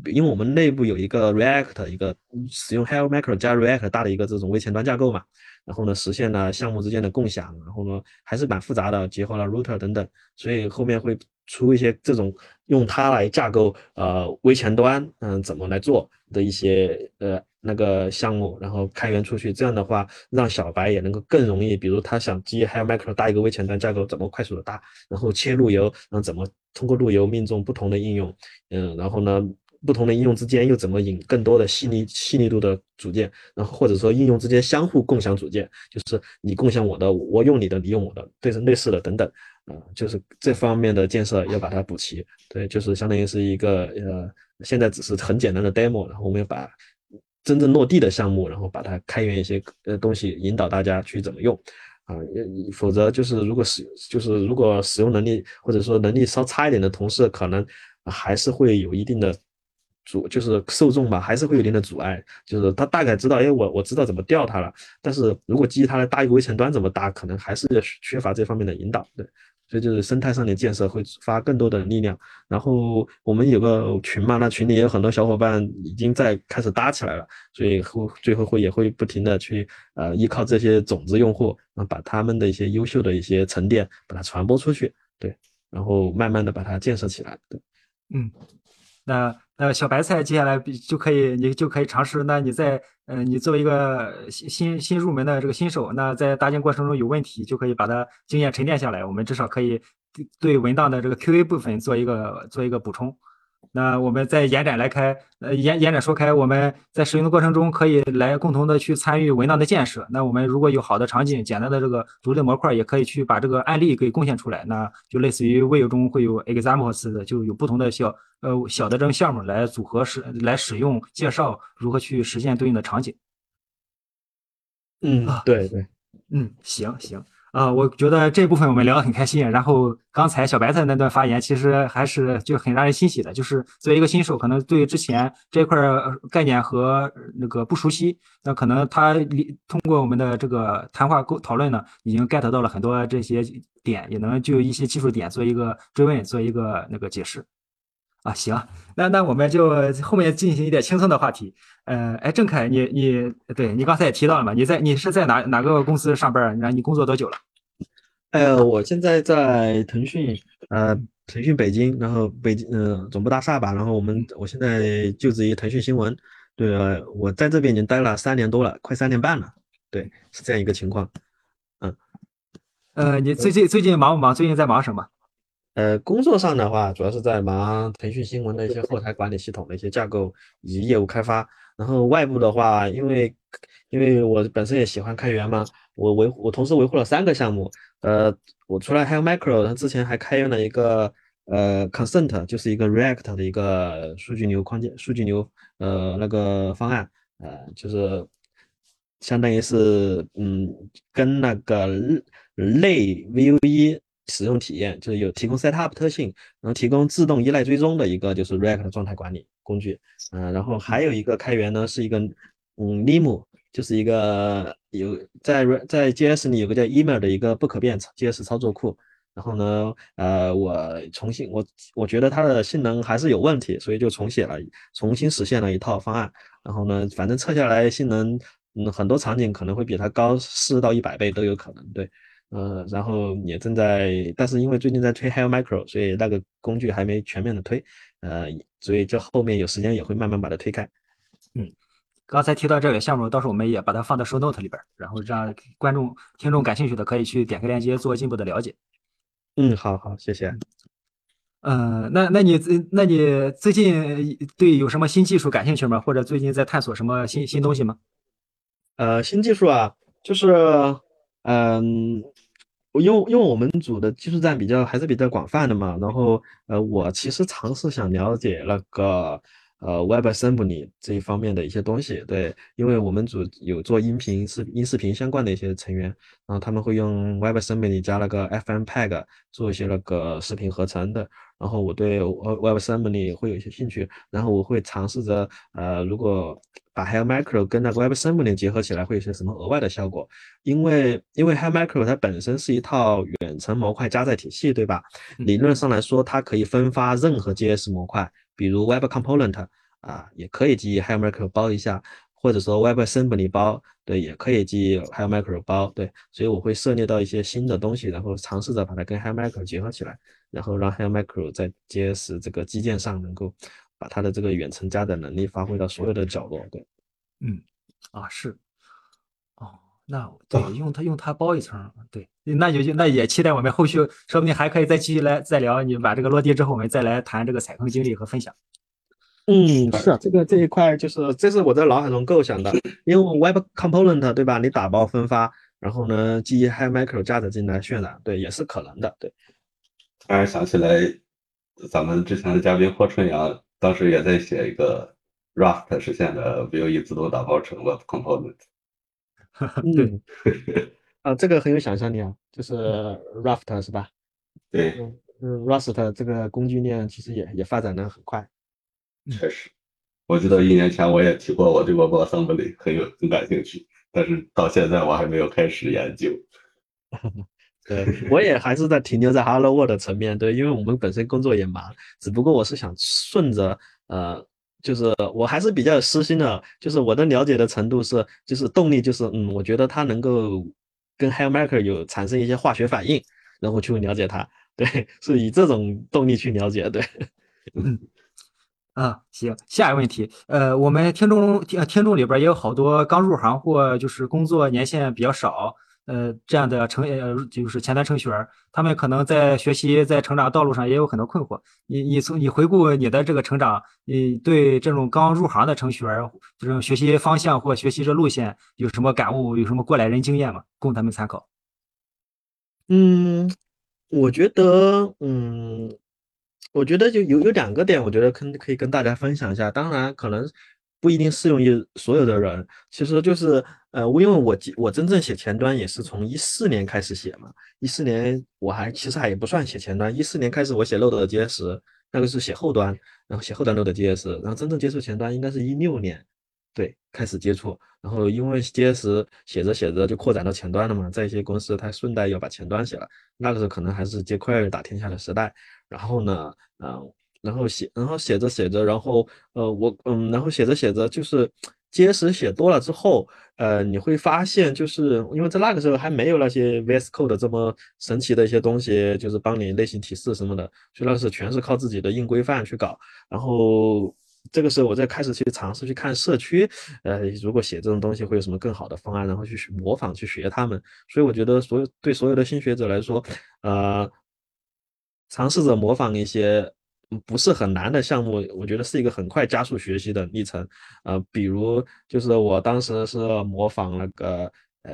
因为我们内部有一个 React 一个使用 Hello Macro 加 React 大的一个这种微前端架构嘛，然后呢实现了项目之间的共享，然后呢还是蛮复杂的，结合了 Router 等等，所以后面会出一些这种用它来架构呃微前端，嗯，怎么来做的一些呃那个项目，然后开源出去，这样的话让小白也能够更容易，比如他想基于 Hello Macro 搭一个微前端架构，怎么快速的搭，然后切路由，然后怎么通过路由命中不同的应用，嗯，然后呢。不同的应用之间又怎么引更多的细腻细腻度的组件，然后或者说应用之间相互共享组件，就是你共享我的，我用你的，你用我的，对类似的等等，啊、就是这方面的建设要把它补齐。对，就是相当于是一个呃，现在只是很简单的 demo，然后我们要把真正落地的项目，然后把它开源一些呃东西，引导大家去怎么用。啊，也否则就是如果使就是如果使用能力或者说能力稍差一点的同事，可能还是会有一定的阻，就是受众吧，还是会有一定的阻碍。就是他大概知道，哎，我我知道怎么调它了，但是如果基于它来搭一个微前端怎么搭，可能还是缺乏这方面的引导。对，所以就是生态上的建设会发更多的力量。然后我们有个群嘛，那群里也有很多小伙伴已经在开始搭起来了，所以后最后会也会不停的去呃依靠这些种子用户，然后把他们的一些优秀的一些沉淀把它传播出去，对，然后慢慢的把它建设起来，对。嗯，那那小白菜接下来就可以，你就可以尝试。那你在呃，你作为一个新新新入门的这个新手，那在搭建过程中有问题，就可以把它经验沉淀下来。我们至少可以对文档的这个 QA 部分做一个做一个补充。那我们再延展来开，呃，延延展说开，我们在使用的过程中可以来共同的去参与文档的建设。那我们如果有好的场景、简单的这个独立模块，也可以去把这个案例给贡献出来。那就类似于 Vue 中会有 examples 的，就有不同的小呃小的这种项目来组合使来使用，介绍如何去实现对应的场景。嗯啊，对对，嗯，行行。啊、我觉得这部分我们聊得很开心。然后刚才小白菜那段发言，其实还是就很让人欣喜的。就是作为一个新手，可能对之前这块概念和那个不熟悉，那可能他通过我们的这个谈话沟讨论呢，已经 get 到了很多这些点，也能就一些技术点做一个追问，做一个那个解释。啊，行，那那我们就后面进行一点轻松的话题。呃，哎，郑凯，你你对你刚才也提到了嘛？你在你是在哪哪个公司上班儿？然后你工作多久了？呃，我现在在腾讯，呃，腾讯北京，然后北京，呃，总部大厦吧。然后我们，我现在就职于腾讯新闻。对，呃我在这边已经待了三年多了，快三年半了。对，是这样一个情况。嗯呃，你最近最近忙不忙？最近在忙什么？呃，工作上的话，主要是在忙腾讯新闻的一些后台管理系统的一些架构以及业务开发。然后外部的话，因为因为我本身也喜欢开源嘛，我维我同时维护了三个项目。呃，我除了还有 Micro，然后之前还开源了一个呃 Consent，就是一个 React 的一个数据流框架、数据流呃那个方案，呃，就是相当于是嗯跟那个类 Vue 使用体验，就是有提供 setup 特性，然后提供自动依赖追踪的一个就是 React 状态管理工具，嗯、然后还有一个开源呢是一个嗯 l i m 就是一个有在在 JS 里有个叫 email 的一个不可变 JS 操作库，然后呢，呃，我重新我我觉得它的性能还是有问题，所以就重写了，重新实现了一套方案，然后呢，反正测下来性能，嗯，很多场景可能会比它高四到一百倍都有可能，对。呃，然后也正在，但是因为最近在推 Hello Micro，所以那个工具还没全面的推，呃，所以这后面有时间也会慢慢把它推开。嗯刚才提到这个项目，到时候我们也把它放到 show note 里边，然后让观众、听众感兴趣的可以去点开链接做进一步的了解。嗯，好好，谢谢。呃，那那你最那你最近对有什么新技术感兴趣吗？或者最近在探索什么新新东西吗？呃，新技术啊，就是，嗯，我因为因为我们组的技术站比较还是比较广泛的嘛，然后呃，我其实尝试想了解那个呃 WebAssembly 这一方面的一些东西，对，因为我们组有做音频、视音视频相关的一些成员，然后他们会用 WebAssembly 加那个 FMPEG 做一些那个视频合成的，然后我对呃 WebAssembly 会有一些兴趣，然后我会尝试着呃，如果把 Hello Micro 跟那个 WebAssembly 结合起来，会有些什么额外的效果？因为因为 Hello Micro 它本身是一套远程模块加载体系，对吧？理论上来说，它可以分发任何 JS 模块，比如 Web Component 啊，也可以基于 Hello Micro 包一下，或者说 WebAssembly 包，对，也可以基于 Hello Micro 包，对，所以我会涉猎到一些新的东西，然后尝试着把它跟 Hello Micro 结合起来，然后让 Hello Micro 在 JS 这个基建上能够把它的这个远程加载能力发挥到所有的角落，对。嗯，啊是，哦，那对用它用它包一层，对，那就就那也期待我们后续说不定还可以再继续来再聊。你把这个落地之后，我们再来谈这个踩坑经历和分享。嗯，是啊，这个这一块就是这是我在脑海中构想的，因为 Web Component 对吧？你打包分发，然后呢，基于 Hi Micro 加载进来渲染，对，也是可能的，对。突然想起来，咱们之前的嘉宾霍春阳当时也在写一个 Rust 实现的 Vue 自动打包成 Web Component。对嗯，啊，这个很有想象力啊，就是 Raft 是吧？对，嗯嗯，Rust 这个工具链其实也也发展的很快。确实，我记得一年前我也提过我对 WebAssembly 很有很感兴趣，但是到现在我还没有开始研究。对，我也还是在停留在 Hello World 的层面，对，因为我们本身工作也忙，只不过我是想顺着，呃，就是我还是比较有私心的，就是我的了解的程度是，就是动力就是，嗯，我觉得它能够跟 Hello Maker 有产生一些化学反应，然后去了解它，对，是以这种动力去了解，对。啊，行，下一个问题，呃，我们听众听听众里边也有好多刚入行或就是工作年限比较少，呃这样的程呃就是前端程序员，他们可能在学习在成长道路上也有很多困惑。你你从你回顾你的这个成长，你对这种刚入行的程序员这种学习方向或学习这路线有什么感悟？有什么过来人经验吗？供他们参考。嗯，我觉得，嗯，我觉得就有有两个点，我觉得可可以跟大家分享一下。当然，可能不一定适用于所有的人。其实就是，呃，因为我我真正写前端也是从一四年开始写嘛。一四年我还其实还也不算写前端。一四年开始我写 Node.js，那个是写后端，然后写后端 Node.js，然后真正接触前端应该是一六年。对，开始接触，然后因为 JS 写着写着就扩展到前端了嘛，在一些公司它顺带要把前端写了，那个时候可能还是 jQuery 打天下的时代。然后呢，嗯，然后写，然后写着写着，然后呃，我嗯，然后写着写着，就是 JS 写多了之后，呃，你会发现，就是因为在那个时候还没有那些 VS Code 这么神奇的一些东西，就是帮你类型提示什么的，所以那时候全是靠自己的硬规范去搞，然后。这个时候，我再开始去尝试去看社区，呃，如果写这种东西会有什么更好的方案，然后去模仿去学他们。所以我觉得，所有对所有的新学者来说，呃，尝试着模仿一些不是很难的项目，我觉得是一个很快加速学习的历程。呃，比如就是我当时是模仿那个，呃。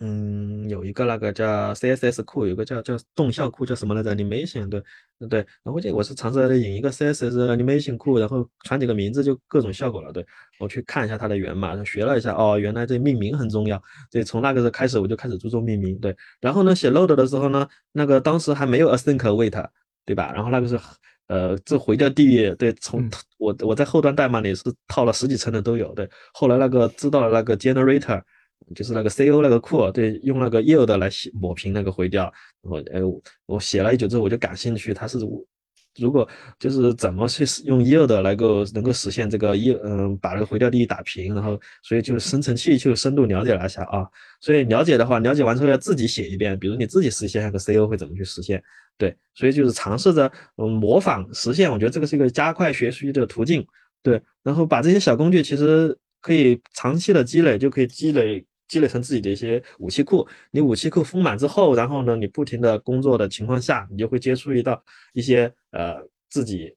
嗯，有一个那个叫 CSS 库，有个叫叫动效库，叫什么来着？Animation，对对。然后这我是尝试来引一个 CSS Animation 库，然后传几个名字就各种效果了。对我去看一下它的源码，学了一下，哦，原来这命名很重要。对，从那个时候开始我就开始注重命名。对，然后呢，写 load 的时候呢，那个当时还没有 async await，对吧？然后那个是呃，这回调地域，对，从我我在后端代码里是套了十几层的都有。对，后来那个知道了那个 generator。就是那个 CO 那个库，对，用那个 yield 来抹平那个回调。然后，哎，我写了一久之后，我就感兴趣，它是如果就是怎么去用 yield 来够能够实现这个 y 嗯，把那个回调地打平。然后，所以就生成器就深度了解了一下啊。所以了解的话，了解完之后要自己写一遍，比如你自己实现那个 CO 会怎么去实现？对，所以就是尝试着嗯模仿实现。我觉得这个是一个加快学习的途径。对，然后把这些小工具其实可以长期的积累，就可以积累。积累成自己的一些武器库，你武器库丰满之后，然后呢，你不停的工作的情况下，你就会接触到一些呃自己。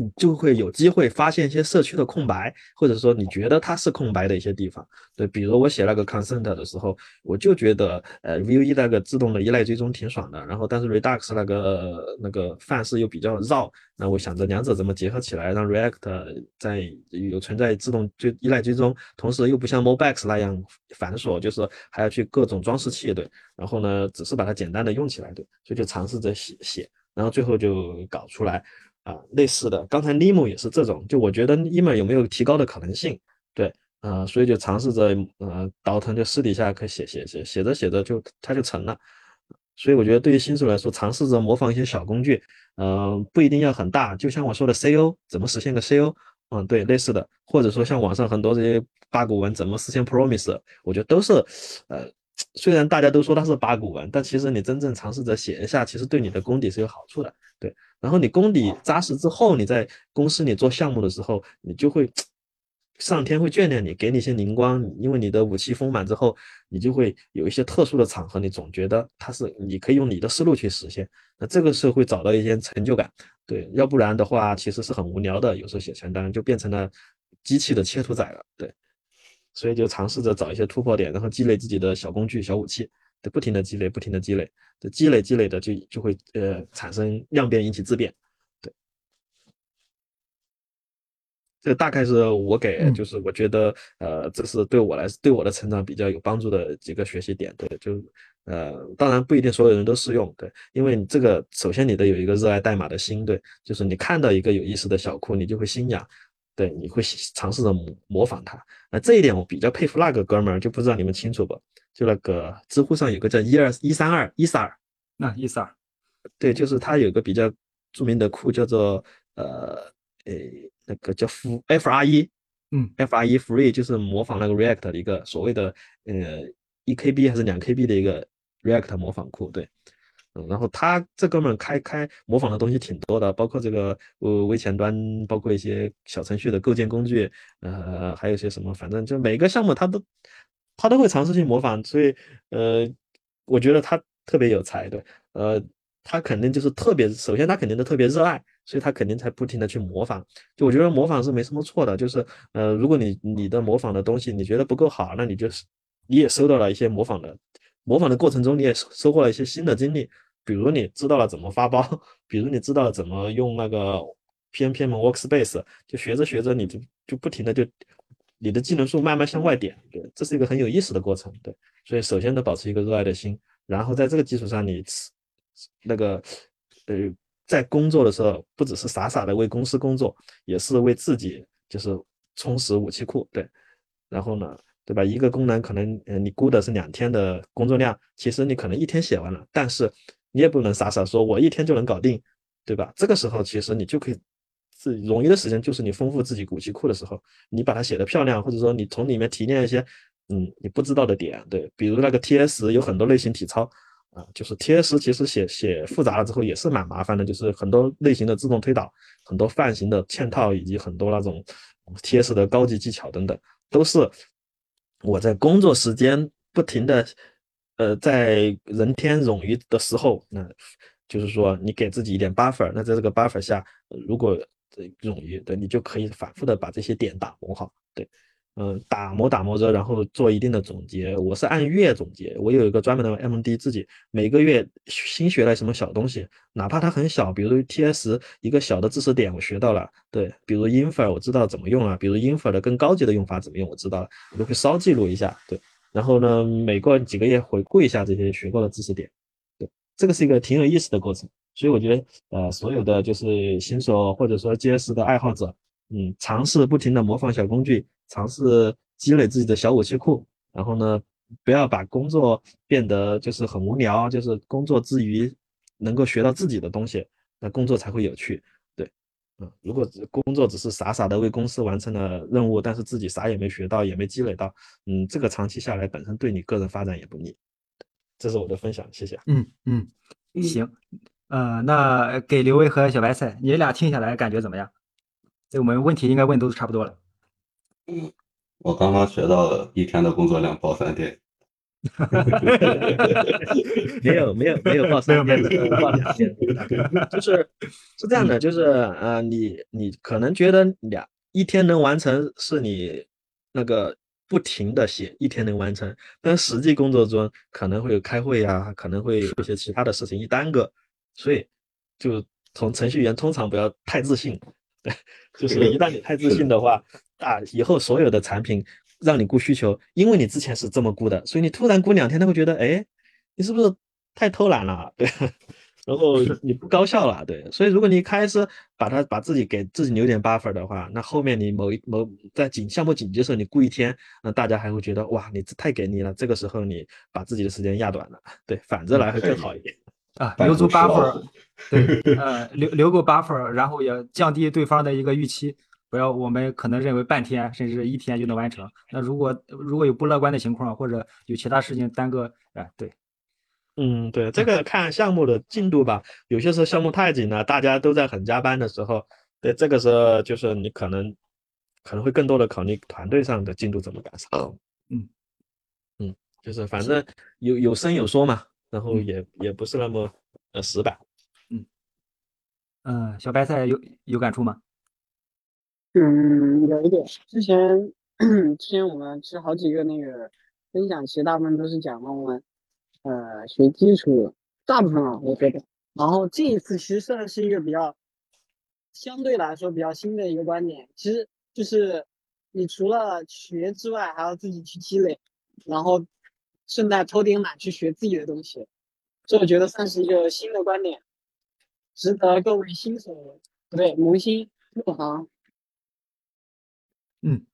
你就会有机会发现一些社区的空白，或者说你觉得它是空白的一些地方。对，比如我写那个 consent 的时候，我就觉得呃 Vue 那个自动的依赖追踪挺爽的，然后但是 Redux 那个那个范式又比较绕，那我想着两者怎么结合起来，让 React 在有存在自动追依赖追踪，同时又不像 Mobex 那样繁琐，就是还要去各种装饰器，对，然后呢，只是把它简单的用起来，对，所以就尝试着写写，然后最后就搞出来。啊，类似的，刚才 Nemo 也是这种，就我觉得 Nemo 有没有提高的可能性？对，呃，所以就尝试着，呃，倒腾就私底下可以写写写，写着写着就它就成了。所以我觉得对于新手来说，尝试着模仿一些小工具，嗯，不一定要很大，就像我说的 CO 怎么实现个 CO，嗯，对，类似的，或者说像网上很多这些八股文怎么实现 Promise，我觉得都是，呃，虽然大家都说它是八股文，但其实你真正尝试着写一下，其实对你的功底是有好处的，对。然后你功底扎实之后，你在公司里做项目的时候，你就会 上天会眷恋你，给你一些灵光。因为你的武器丰满之后，你就会有一些特殊的场合，你总觉得它是你可以用你的思路去实现。那这个时候会找到一些成就感，对，要不然的话其实是很无聊的。有时候写传单就变成了机器的切图仔了，对。所以就尝试着找一些突破点，然后积累自己的小工具、小武器。的不停的积累，不停的积累，的积累积累的就就会呃产生量变引起质变，对，这大概是我给就是我觉得呃这是对我来对我的成长比较有帮助的几个学习点，对，就呃当然不一定所有人都适用，对，因为这个首先你得有一个热爱代码的心，对，就是你看到一个有意思的小库，你就会心痒，对，你会尝试着模模仿他，那这一点我比较佩服那个哥们儿，就不知道你们清楚不？就那个知乎上有个叫一二一三二伊萨尔，那伊萨尔，对，就是他有个比较著名的库叫做呃诶那个叫 F F R E，嗯，F R E Free 就是模仿那个 React 的一个所谓的呃一 K B 还是两 K B 的一个 React 模仿库，对，嗯，然后他这哥们开开模仿的东西挺多的，包括这个呃微前端，包括一些小程序的构建工具，呃，还有些什么，反正就每个项目他都。他都会尝试去模仿，所以呃，我觉得他特别有才，对，呃，他肯定就是特别，首先他肯定都特别热爱，所以他肯定才不停的去模仿。就我觉得模仿是没什么错的，就是呃，如果你你的模仿的东西你觉得不够好，那你就是你也收到了一些模仿的，模仿的过程中你也收获了一些新的经历，比如你知道了怎么发包，比如你知道了怎么用那个 PNPM Workspace，就学着学着你就就不停的就你的技能树慢慢向外点，对，这是一个很有意思的过程，对，所以首先得保持一个热爱的心，然后在这个基础上你那个呃在工作的时候不只是傻傻的为公司工作，也是为自己就是充实武器库，对，然后呢，对吧？一个功能可能呃你估的是两天的工作量，其实你可能一天写完了，但是你也不能傻傻说我一天就能搞定，对吧？这个时候其实你就可以。是容易的时间，就是你丰富自己古籍库的时候，你把它写的漂亮，或者说你从里面提炼一些，嗯，你不知道的点，对，比如那个 T.S 有很多类型体操，啊，就是 T.S 其实写写复杂了之后也是蛮麻烦的，就是很多类型的自动推导，很多泛型的嵌套，以及很多那种 T.S 的高级技巧等等，都是我在工作时间不停的，呃，在人天冗余的时候，那就是说你给自己一点 buffer，那在这个 buffer 下，如果冗余，对你就可以反复的把这些点打磨好，对，嗯，打磨打磨着，然后做一定的总结。我是按月总结，我有一个专门的 MD，自己每个月新学了什么小东西，哪怕它很小，比如 TS 一个小的知识点我学到了，对，比如 infer 我知道怎么用了，比如 infer 的更高级的用法怎么用我知道了，我就会稍记录一下，对，然后呢，每过几个月回顾一下这些学过的知识点，对，这个是一个挺有意思的过程。所以我觉得，呃，所有的就是新手或者说 GS 的爱好者，嗯，尝试不停的模仿小工具，尝试积累自己的小武器库，然后呢，不要把工作变得就是很无聊，就是工作之余能够学到自己的东西，那工作才会有趣。对，嗯，如果工作只是傻傻的为公司完成了任务，但是自己啥也没学到，也没积累到，嗯，这个长期下来本身对你个人发展也不利。这是我的分享，谢谢。嗯嗯，行。呃，那给刘威和小白菜，你俩听下来感觉怎么样？这我们问题应该问都差不多了。嗯，我刚刚学到了一天的工作量报 三天。没有没有没有报三天，报两天。就是是这样的，就是呃，你你可能觉得两一天能完成是你那个不停的写一天能完成，但实际工作中可能会有开会呀，可能会有一些其他的事情一耽搁。所以，就从程序员通常不要太自信，对，就是一旦你太自信的话，啊，以后所有的产品让你估需求，因为你之前是这么估的，所以你突然估两天，他会觉得，哎，你是不是太偷懒了？对，然后你不高效了，对，所以如果你开始把它把自己给自己留点 buffer 的话，那后面你某一某在紧项目紧急的时候，你估一天，那大家还会觉得，哇，你这太给力了，这个时候你把自己的时间压短了，对，反着来会更好一点。啊，留足 buffer，对，呃，留留够 buffer，然后也降低对方的一个预期，不要我们可能认为半天甚至一天就能完成。那如果如果有不乐观的情况，或者有其他事情耽搁，哎，对，嗯，对，这个看项目的进度吧。有些时候项目太紧了，大家都在很加班的时候，对，这个时候就是你可能可能会更多的考虑团队上的进度怎么赶上。嗯嗯，就是反正有有声有说嘛。然后也也不是那么呃死板，嗯嗯，小白菜有有感触吗？嗯，有一点。之前 之前我们其实好几个那个分享，其实大部分都是讲了我们呃学基础，大部分啊我觉得。然后这一次其实算是一个比较相对来说比较新的一个观点，其实就是你除了学之外，还要自己去积累，然后。顺带偷点懒去学自己的东西，这我觉得算是一个新的观点，值得各位新手不对萌新入行。嗯，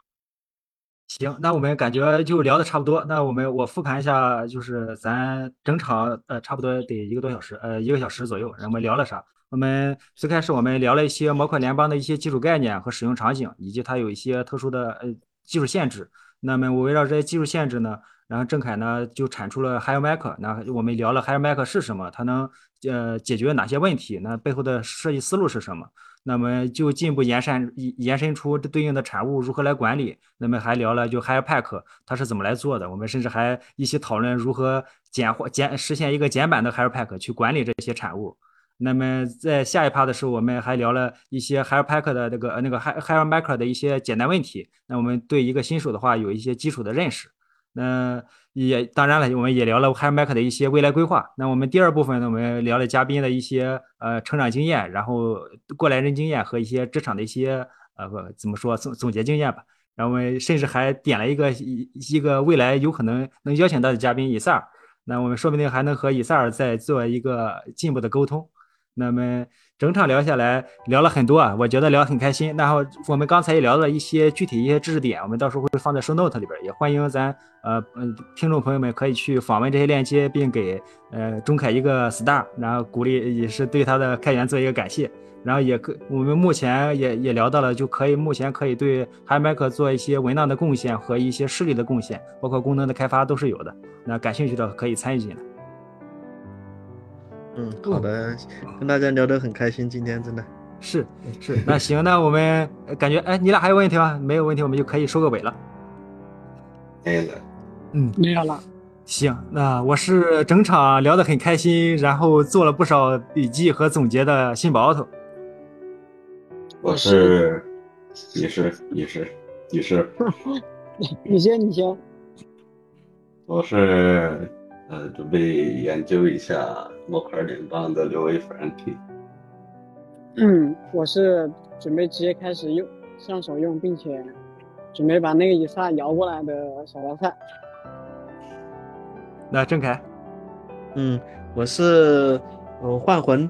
行，那我们感觉就聊的差不多。那我们我复盘一下，就是咱整场呃差不多得一个多小时，呃一个小时左右，然后我们聊了啥？我们最开始我们聊了一些模块联邦的一些基础概念和使用场景，以及它有一些特殊的呃技术限制。那么我围绕这些技术限制呢？然后郑恺呢就产出了 hiremark 那我们聊了 hiremark 是什么，它能呃解决哪些问题？那背后的设计思路是什么？那么就进一步延伸延伸出这对应的产物如何来管理。那么还聊了就 Hirepack 它是怎么来做的，我们甚至还一起讨论如何简化简实现一个简版的 Hirepack 去管理这些产物。那么在下一趴的时候，我们还聊了一些 Hirepack 的那个那个 Hire Hiremaker 的一些简单问题。那我们对一个新手的话有一些基础的认识。那也当然了，我们也聊了 Hiremaker 的一些未来规划。那我们第二部分呢，我们聊了嘉宾的一些呃成长经验，然后过来人经验和一些职场的一些呃不怎么说总总结经验吧。然后我们甚至还点了一个一一个未来有可能能邀请到的嘉宾以塞尔。那我们说不定还能和以塞尔再做一个进一步的沟通。那么整场聊下来，聊了很多啊，我觉得聊很开心。然后我们刚才也聊了一些具体一些知识点，我们到时候会放在收 note 里边，也欢迎咱呃嗯听众朋友们可以去访问这些链接，并给呃钟凯一个 star，然后鼓励也是对他的开源做一个感谢。然后也可我们目前也也聊到了，就可以目前可以对 HiMac 做一些文档的贡献和一些视力的贡献，包括功能的开发都是有的。那感兴趣的可以参与进来。嗯，好的，跟大家聊得很开心，今天真的。是是，那行，那我们呃感觉，哎，你俩还有问题吗？没有问题，我们就可以收个尾了。没了，嗯，没有了。行，那我是整场聊得很开心，然后做了不少笔记和总结的新宝头。我是，你是你是你是，你先，你先。我是呃准备研究一下模块联邦的六位 Frankie。嗯，我是准备直接开始用上手用，并且准备把那个以撒摇过来的小白菜。那郑凯，嗯，我是呃幻魂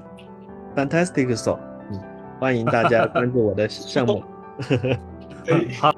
Fantastic Soul，嗯，欢迎大家关注我的项目。可 以好，